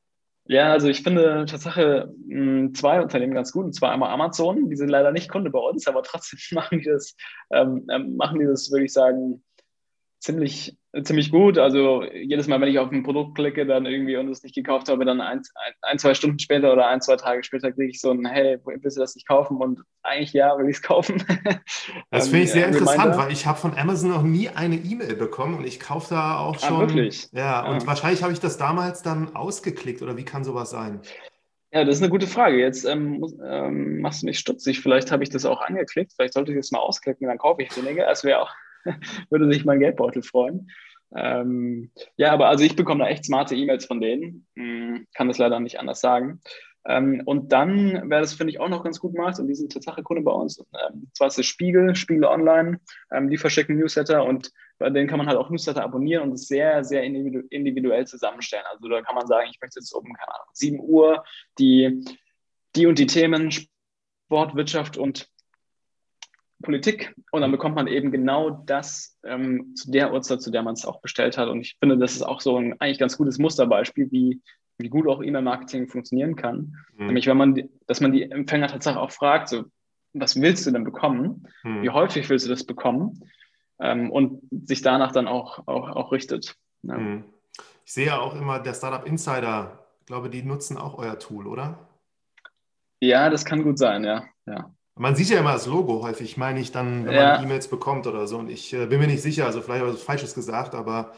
Ja, also ich finde Tatsache hm, zwei Unternehmen ganz gut, und zwar einmal Amazon, die sind leider nicht Kunde bei uns, aber trotzdem machen die das, ähm, ähm machen die das, würde ich sagen, ziemlich, ziemlich gut. Also jedes Mal, wenn ich auf ein Produkt klicke, dann irgendwie und es nicht gekauft habe, dann ein, ein, zwei Stunden später oder ein, zwei Tage später kriege ich so ein, hey, willst du das nicht kaufen? Und eigentlich ja, will ich es kaufen. Das finde ich sehr ähm, interessant, Reminder. weil ich habe von Amazon noch nie eine E-Mail bekommen und ich kaufe da auch ah, schon. Ah, wirklich? Ja, und ja. wahrscheinlich habe ich das damals dann ausgeklickt oder wie kann sowas sein? Ja, das ist eine gute Frage. Jetzt ähm, ähm, machst du mich stutzig. Vielleicht habe ich das auch angeklickt. Vielleicht sollte ich das mal ausklicken, dann kaufe ich weniger. Es wäre auch würde sich mein Geldbeutel freuen. Ähm, ja, aber also ich bekomme da echt smarte E-Mails von denen. Hm, kann das leider nicht anders sagen. Ähm, und dann, wer das finde ich auch noch ganz gut macht, und die sind Tatsache Kunde bei uns, ähm, zwar ist es Spiegel, Spiegel Online, ähm, die verschicken Newsletter und bei denen kann man halt auch Newsletter abonnieren und es sehr, sehr individu individuell zusammenstellen. Also da kann man sagen, ich möchte jetzt um, keine Ahnung, 7 Uhr die, die und die Themen, Sport, Wirtschaft und Politik und dann bekommt man eben genau das ähm, zu der Uhrzeit, zu der man es auch bestellt hat. Und ich finde, das ist auch so ein eigentlich ganz gutes Musterbeispiel, wie, wie gut auch E-Mail-Marketing funktionieren kann. Mhm. Nämlich, wenn man, dass man die Empfänger tatsächlich auch fragt, so, was willst du denn bekommen? Mhm. Wie häufig willst du das bekommen? Ähm, und sich danach dann auch, auch, auch richtet. Ja. Mhm. Ich sehe ja auch immer, der Startup Insider, ich glaube, die nutzen auch euer Tool, oder? Ja, das kann gut sein, ja. ja. Man sieht ja immer das Logo häufig, meine ich, dann, wenn ja. man E-Mails bekommt oder so. Und ich äh, bin mir nicht sicher, also vielleicht habe ich was Falsches gesagt, aber.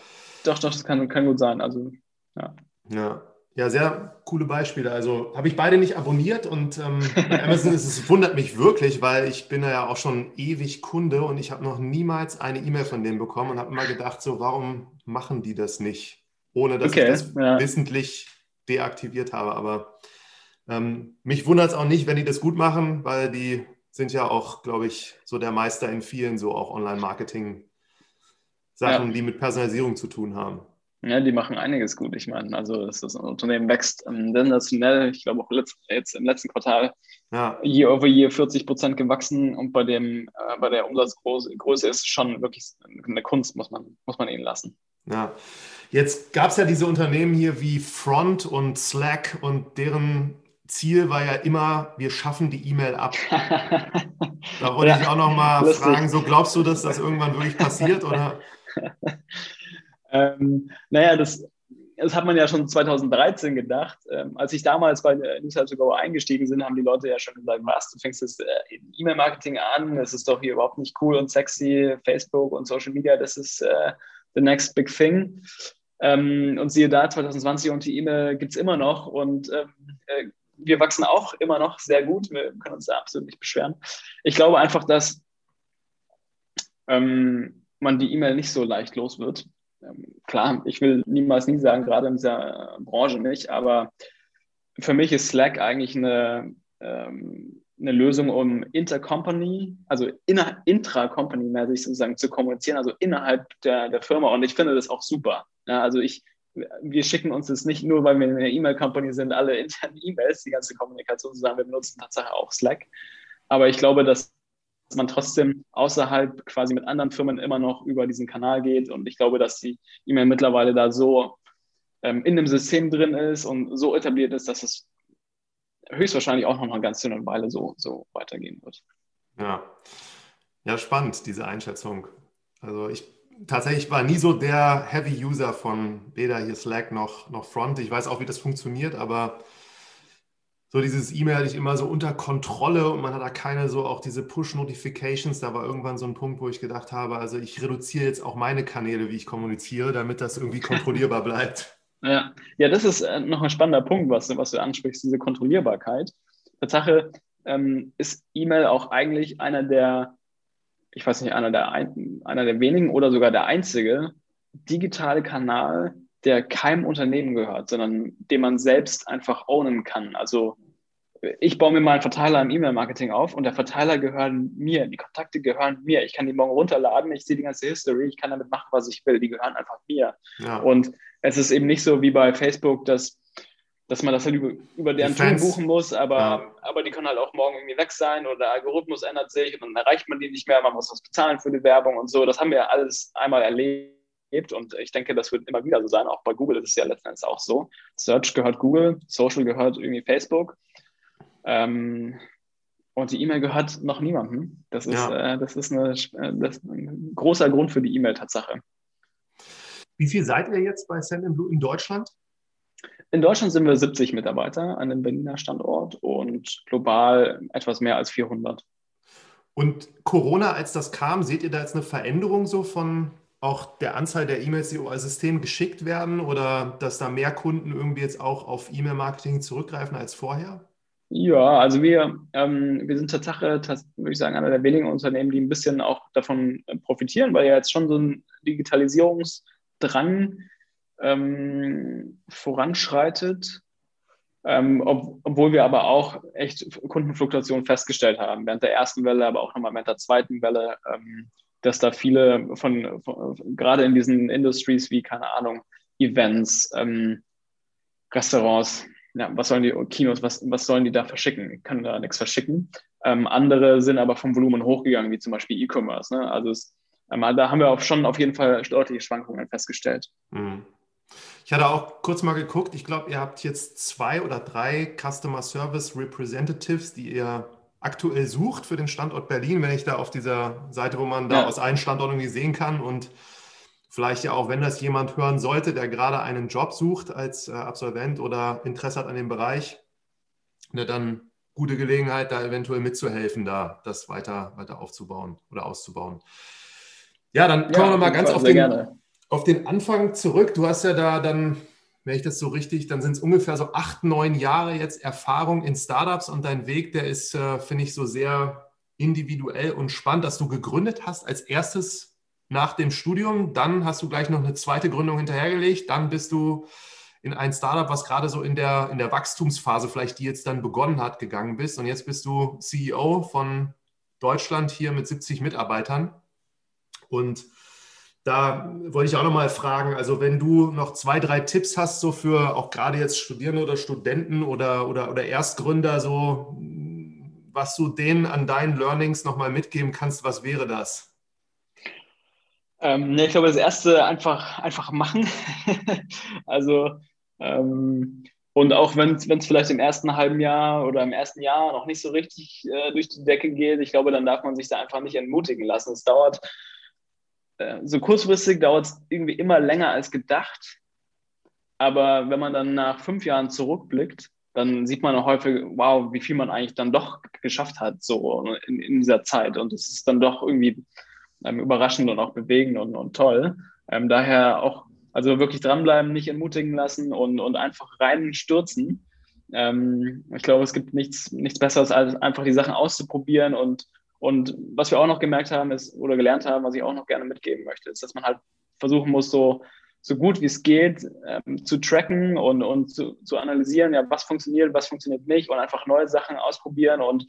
Doch, doch, das kann, kann gut sein. Also, ja. Ja. Ja, sehr coole Beispiele. Also habe ich beide nicht abonniert und ähm, bei Amazon ist es wundert mich wirklich, weil ich bin ja auch schon ewig Kunde und ich habe noch niemals eine E-Mail von denen bekommen und habe immer gedacht, so warum machen die das nicht, ohne dass okay, ich das ja. wissentlich deaktiviert habe. Aber ähm, mich wundert es auch nicht, wenn die das gut machen, weil die sind ja auch, glaube ich, so der Meister in vielen so auch Online-Marketing-Sachen, ja. die mit Personalisierung zu tun haben. Ja, die machen einiges gut. Ich meine, also das, das Unternehmen wächst ähm, sensationell. Ich glaube auch letzt, jetzt im letzten Quartal ja. year over year 40 Prozent gewachsen und bei dem äh, bei der Umsatzgröße ist schon wirklich eine Kunst, muss man, muss man ihnen lassen. Ja, jetzt gab es ja diese Unternehmen hier wie Front und Slack und deren Ziel war ja immer, wir schaffen die E-Mail ab. da wollte ja, ich auch noch mal fragen, so glaubst du, dass das irgendwann wirklich passiert oder? ähm, naja, das, das hat man ja schon 2013 gedacht. Ähm, als ich damals bei Newsletter to Go eingestiegen bin, haben die Leute ja schon gesagt, was, du fängst jetzt äh, E-Mail-Marketing an, das ist doch hier überhaupt nicht cool und sexy, Facebook und Social Media, das ist äh, the next big thing. Ähm, und siehe da, 2020 und die E-Mail gibt es immer noch und ähm, äh, wir wachsen auch immer noch sehr gut. Wir können uns da absolut nicht beschweren. Ich glaube einfach, dass ähm, man die E-Mail nicht so leicht los wird. Ähm, klar, ich will niemals nie sagen, gerade in dieser Branche nicht, aber für mich ist Slack eigentlich eine, ähm, eine Lösung, um Intercompany, also intra-Company-mäßig sozusagen zu kommunizieren, also innerhalb der, der Firma. Und ich finde das auch super. Ja, also ich wir schicken uns das nicht nur, weil wir eine E-Mail-Company sind, alle internen E-Mails, die ganze Kommunikation zusammen. Wir benutzen tatsächlich auch Slack. Aber ich glaube, dass man trotzdem außerhalb quasi mit anderen Firmen immer noch über diesen Kanal geht. Und ich glaube, dass die E-Mail mittlerweile da so ähm, in dem System drin ist und so etabliert ist, dass es höchstwahrscheinlich auch noch eine ganz schöne Weile so, so weitergehen wird. Ja. ja, spannend, diese Einschätzung. Also ich tatsächlich war nie so der Heavy-User von weder hier Slack noch, noch Front. Ich weiß auch, wie das funktioniert, aber so dieses E-Mail hatte ich immer so unter Kontrolle und man hat da keine so auch diese Push-Notifications. Da war irgendwann so ein Punkt, wo ich gedacht habe, also ich reduziere jetzt auch meine Kanäle, wie ich kommuniziere, damit das irgendwie kontrollierbar bleibt. Ja, ja das ist äh, noch ein spannender Punkt, was, was du ansprichst, diese Kontrollierbarkeit. Tatsache ähm, ist E-Mail auch eigentlich einer der ich weiß nicht, einer der, ein, einer der wenigen oder sogar der einzige digitale Kanal, der keinem Unternehmen gehört, sondern den man selbst einfach ownen kann. Also ich baue mir mal einen Verteiler im E-Mail-Marketing auf und der Verteiler gehört mir, die Kontakte gehören mir. Ich kann die morgen runterladen, ich sehe die ganze History, ich kann damit machen, was ich will. Die gehören einfach mir. Ja. Und es ist eben nicht so wie bei Facebook, dass dass man das halt über, über deren Tool buchen muss, aber, ja. aber die können halt auch morgen irgendwie weg sein oder der Algorithmus ändert sich und dann erreicht man die nicht mehr, man muss was bezahlen für die Werbung und so. Das haben wir alles einmal erlebt und ich denke, das wird immer wieder so sein. Auch bei Google ist es ja letzten Endes auch so. Search gehört Google, Social gehört irgendwie Facebook. Ähm, und die E-Mail gehört noch niemandem. Das ist, ja. äh, das ist, eine, äh, das ist ein großer Grund für die E-Mail-Tatsache. Wie viel seid ihr jetzt bei Send Blue in Deutschland? In Deutschland sind wir 70 Mitarbeiter an dem Berliner Standort und global etwas mehr als 400. Und Corona, als das kam, seht ihr da jetzt eine Veränderung so von auch der Anzahl der E-Mails, die über das System geschickt werden oder dass da mehr Kunden irgendwie jetzt auch auf E-Mail-Marketing zurückgreifen als vorher? Ja, also wir, ähm, wir sind Tatsache, würde ich sagen, einer der wenigen Unternehmen, die ein bisschen auch davon profitieren, weil ja jetzt schon so ein Digitalisierungsdrang ähm, voranschreitet, ähm, ob, obwohl wir aber auch echt Kundenfluktuation festgestellt haben, während der ersten Welle, aber auch nochmal während der zweiten Welle, ähm, dass da viele von, von, gerade in diesen Industries wie, keine Ahnung, Events, ähm, Restaurants, ja, was sollen die Kinos, was, was sollen die da verschicken? Ich kann da nichts verschicken. Ähm, andere sind aber vom Volumen hochgegangen, wie zum Beispiel E-Commerce. Ne? Also es, ähm, da haben wir auch schon auf jeden Fall deutliche Schwankungen festgestellt. Mhm. Ich hatte auch kurz mal geguckt. Ich glaube, ihr habt jetzt zwei oder drei Customer Service Representatives, die ihr aktuell sucht für den Standort Berlin, wenn ich da auf dieser Seite, wo man da ja. aus allen Standorten irgendwie sehen kann und vielleicht ja auch, wenn das jemand hören sollte, der gerade einen Job sucht als äh, Absolvent oder Interesse hat an dem Bereich, ne, dann gute Gelegenheit, da eventuell mitzuhelfen, da das weiter, weiter aufzubauen oder auszubauen. Ja, dann kommen ja, wir nochmal ganz auf den, auf den Anfang zurück. Du hast ja da dann, wenn ich das so richtig, dann sind es ungefähr so acht, neun Jahre jetzt Erfahrung in Startups und dein Weg, der ist, äh, finde ich, so sehr individuell und spannend, dass du gegründet hast als erstes nach dem Studium. Dann hast du gleich noch eine zweite Gründung hinterhergelegt. Dann bist du in ein Startup, was gerade so in der, in der Wachstumsphase vielleicht, die jetzt dann begonnen hat, gegangen bist. Und jetzt bist du CEO von Deutschland hier mit 70 Mitarbeitern. Und da wollte ich auch noch mal fragen, also wenn du noch zwei, drei Tipps hast, so für auch gerade jetzt Studierende oder Studenten oder, oder, oder Erstgründer, so was du denen an deinen Learnings noch mal mitgeben kannst, was wäre das? Ähm, ne, ich glaube, das erste einfach, einfach machen. also ähm, und auch wenn es vielleicht im ersten halben Jahr oder im ersten Jahr noch nicht so richtig äh, durch die Decke geht, ich glaube, dann darf man sich da einfach nicht entmutigen lassen. Es dauert so kurzfristig dauert es irgendwie immer länger als gedacht. Aber wenn man dann nach fünf Jahren zurückblickt, dann sieht man auch häufig, wow, wie viel man eigentlich dann doch geschafft hat, so in, in dieser Zeit. Und es ist dann doch irgendwie ähm, überraschend und auch bewegend und, und toll. Ähm, daher auch, also wirklich dranbleiben, nicht entmutigen lassen und, und einfach reinstürzen. Ähm, ich glaube, es gibt nichts, nichts Besseres, als einfach die Sachen auszuprobieren und, und was wir auch noch gemerkt haben, ist, oder gelernt haben, was ich auch noch gerne mitgeben möchte, ist, dass man halt versuchen muss, so, so gut wie es geht, ähm, zu tracken und, und zu, zu analysieren, ja, was funktioniert, was funktioniert nicht und einfach neue Sachen ausprobieren und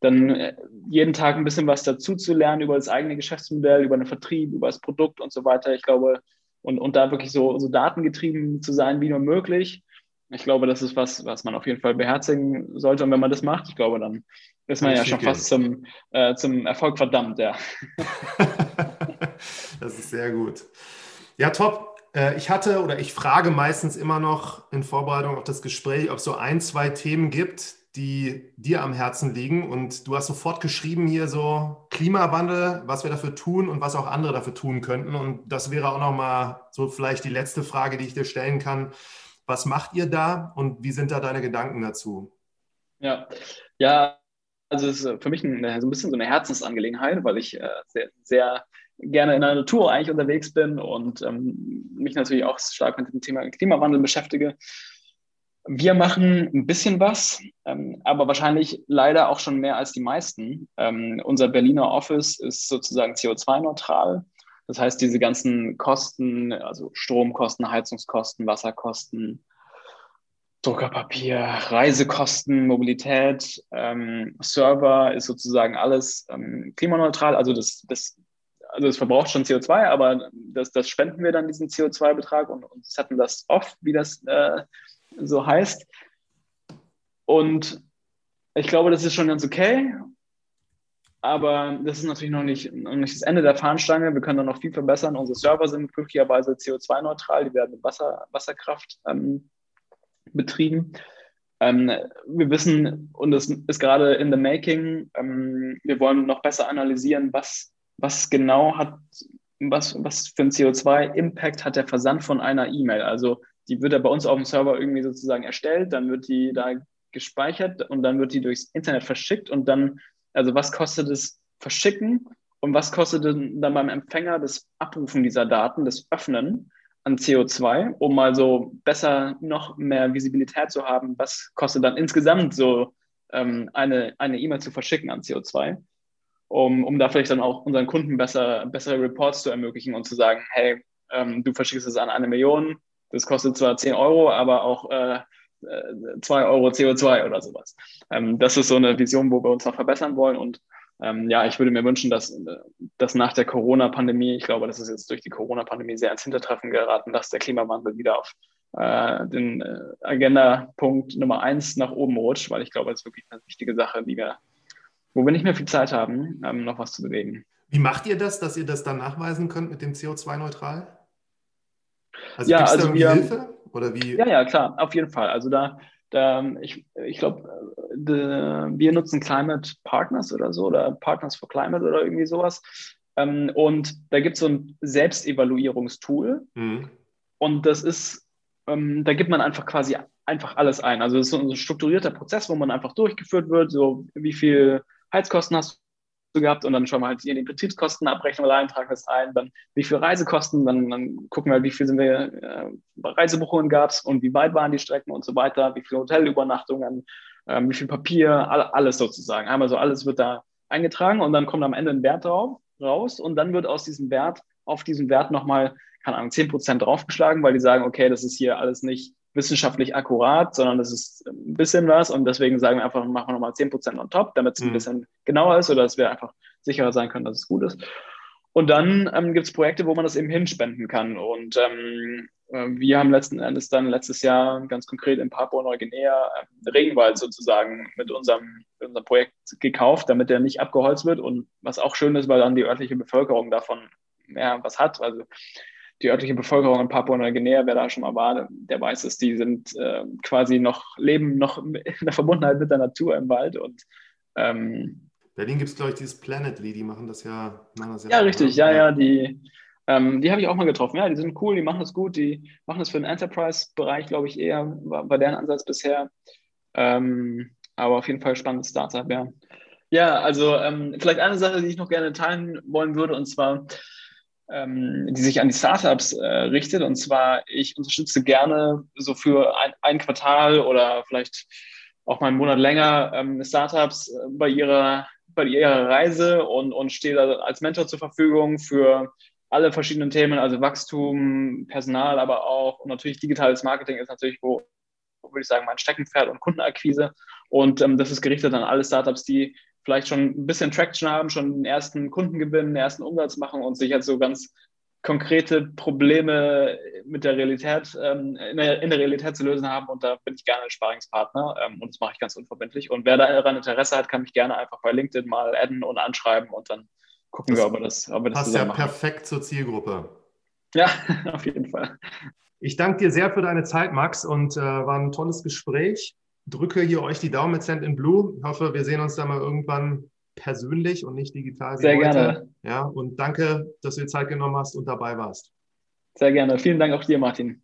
dann äh, jeden Tag ein bisschen was dazu zu lernen über das eigene Geschäftsmodell, über den Vertrieb, über das Produkt und so weiter. Ich glaube, und, und da wirklich so, so datengetrieben zu sein, wie nur möglich. Ich glaube, das ist was, was man auf jeden Fall beherzigen sollte. Und wenn man das macht, ich glaube, dann ist man ja schon fast zum, äh, zum Erfolg verdammt, ja. das ist sehr gut. Ja, top. Äh, ich hatte oder ich frage meistens immer noch in Vorbereitung auf das Gespräch, ob es so ein, zwei Themen gibt, die dir am Herzen liegen. Und du hast sofort geschrieben hier so Klimawandel, was wir dafür tun und was auch andere dafür tun könnten. Und das wäre auch nochmal so vielleicht die letzte Frage, die ich dir stellen kann. Was macht ihr da und wie sind da deine Gedanken dazu? Ja, ja, also es ist für mich ein, so ein bisschen so eine Herzensangelegenheit, weil ich äh, sehr, sehr, gerne in der Natur eigentlich unterwegs bin und ähm, mich natürlich auch stark mit dem Thema Klimawandel beschäftige. Wir machen ein bisschen was, ähm, aber wahrscheinlich leider auch schon mehr als die meisten. Ähm, unser Berliner Office ist sozusagen CO2-neutral. Das heißt, diese ganzen Kosten, also Stromkosten, Heizungskosten, Wasserkosten, Druckerpapier, Reisekosten, Mobilität, ähm, Server ist sozusagen alles ähm, klimaneutral. Also das, das, also das verbraucht schon CO2, aber das, das spenden wir dann diesen CO2-Betrag und, und setzen das off, wie das äh, so heißt. Und ich glaube, das ist schon ganz okay. Aber das ist natürlich noch nicht, noch nicht das Ende der Fahnenstange. Wir können da noch viel verbessern. Unsere Server sind glücklicherweise CO2-neutral. Die werden mit Wasser, Wasserkraft ähm, betrieben. Ähm, wir wissen, und das ist gerade in the making, ähm, wir wollen noch besser analysieren, was, was genau hat, was, was für ein CO2-Impact hat der Versand von einer E-Mail. Also die wird ja bei uns auf dem Server irgendwie sozusagen erstellt, dann wird die da gespeichert und dann wird die durchs Internet verschickt und dann, also was kostet es verschicken und was kostet dann beim Empfänger das Abrufen dieser Daten, das Öffnen? an CO2, um mal so besser noch mehr Visibilität zu haben, was kostet dann insgesamt so ähm, eine E-Mail zu verschicken an CO2, um, um da vielleicht dann auch unseren Kunden besser, bessere Reports zu ermöglichen und zu sagen, hey, ähm, du verschickst es an eine Million, das kostet zwar 10 Euro, aber auch äh, 2 äh, Euro CO2 oder sowas. Ähm, das ist so eine Vision, wo wir uns noch verbessern wollen und ähm, ja, ich würde mir wünschen, dass, dass nach der Corona-Pandemie, ich glaube, das ist jetzt durch die Corona-Pandemie sehr ins Hintertreffen geraten, dass der Klimawandel wieder auf äh, den äh, Agenda-Punkt Nummer eins nach oben rutscht, weil ich glaube, das ist wirklich eine wichtige Sache, die wir wo wir nicht mehr viel Zeit haben, ähm, noch was zu bewegen. Wie macht ihr das, dass ihr das dann nachweisen könnt mit dem CO2-neutral? Also ja, also wir, Hilfe? Oder wie? Ja, ja, klar, auf jeden Fall. Also da, da ich, ich glaube, wir nutzen Climate Partners oder so oder Partners for Climate oder irgendwie sowas. Ähm, und da gibt es so ein Selbstevaluierungstool. Mhm. Und das ist, ähm, da gibt man einfach quasi einfach alles ein. Also es ist so ein strukturierter Prozess, wo man einfach durchgeführt wird, so wie viel Heizkosten hast gehabt und dann schauen wir halt hier die Betriebskostenabrechnung rein, tragen das ein, dann wie viel Reisekosten, dann, dann gucken wir, wie viel sind wir äh, Reisebuchungen gab es und wie weit waren die Strecken und so weiter, wie viele Hotelübernachtungen, äh, wie viel Papier, all, alles sozusagen. Einmal so alles wird da eingetragen und dann kommt am Ende ein Wert drauf, raus und dann wird aus diesem Wert auf diesen Wert nochmal, keine Ahnung, 10% draufgeschlagen, weil die sagen, okay, das ist hier alles nicht wissenschaftlich akkurat, sondern das ist ein bisschen was und deswegen sagen wir einfach, machen wir nochmal 10% on top, damit es ein mhm. bisschen genauer ist oder dass wir einfach sicherer sein können, dass es gut ist. Und dann ähm, gibt es Projekte, wo man das eben hinspenden kann. Und ähm, äh, wir haben letzten Endes dann letztes Jahr ganz konkret in Papua-Neuguinea äh, Regenwald sozusagen mit unserem, mit unserem Projekt gekauft, damit der nicht abgeholzt wird. Und was auch schön ist, weil dann die örtliche Bevölkerung davon mehr was hat. Also die örtliche Bevölkerung in Papua-Neuguinea, wer da schon mal war, der weiß es, die sind äh, quasi noch, leben noch in der Verbundenheit mit der Natur im Wald und ähm, Berlin gibt es, glaube ich, dieses Planetly, die machen das ja. Machen das ja, ja richtig, ja, ja, die, ähm, die habe ich auch mal getroffen. Ja, die sind cool, die machen das gut, die machen das für den Enterprise-Bereich, glaube ich, eher, war, war deren Ansatz bisher. Ähm, aber auf jeden Fall spannendes Startup, ja. Ja, also ähm, vielleicht eine Sache, die ich noch gerne teilen wollen würde, und zwar ähm, die sich an die Startups äh, richtet. Und zwar, ich unterstütze gerne so für ein, ein Quartal oder vielleicht auch mal einen Monat länger ähm, Startups äh, bei ihrer, bei ihrer Reise und, und stehe da als Mentor zur Verfügung für alle verschiedenen Themen, also Wachstum, Personal, aber auch und natürlich digitales Marketing ist natürlich, wo, würde ich sagen, mein Steckenpferd und Kundenakquise. Und ähm, das ist gerichtet an alle Startups, die vielleicht schon ein bisschen Traction haben, schon den ersten Kunden gewinnen, den ersten Umsatz machen und sich jetzt so ganz konkrete Probleme mit der Realität, ähm, in, der, in, der, Realität zu lösen haben. Und da bin ich gerne ein Sparingspartner ähm, und das mache ich ganz unverbindlich. Und wer daran Interesse hat, kann mich gerne einfach bei LinkedIn mal adden und anschreiben und dann gucken das wir, ob wir das, ob wir das passt ja perfekt zur Zielgruppe. Ja, auf jeden Fall. Ich danke dir sehr für deine Zeit, Max, und äh, war ein tolles Gespräch drücke hier euch die Daumen mit Send in Blue. Ich hoffe, wir sehen uns da mal irgendwann persönlich und nicht digital. Sehr heute. gerne. Ja, und danke, dass du dir Zeit genommen hast und dabei warst. Sehr gerne. Vielen Dank auch dir, Martin.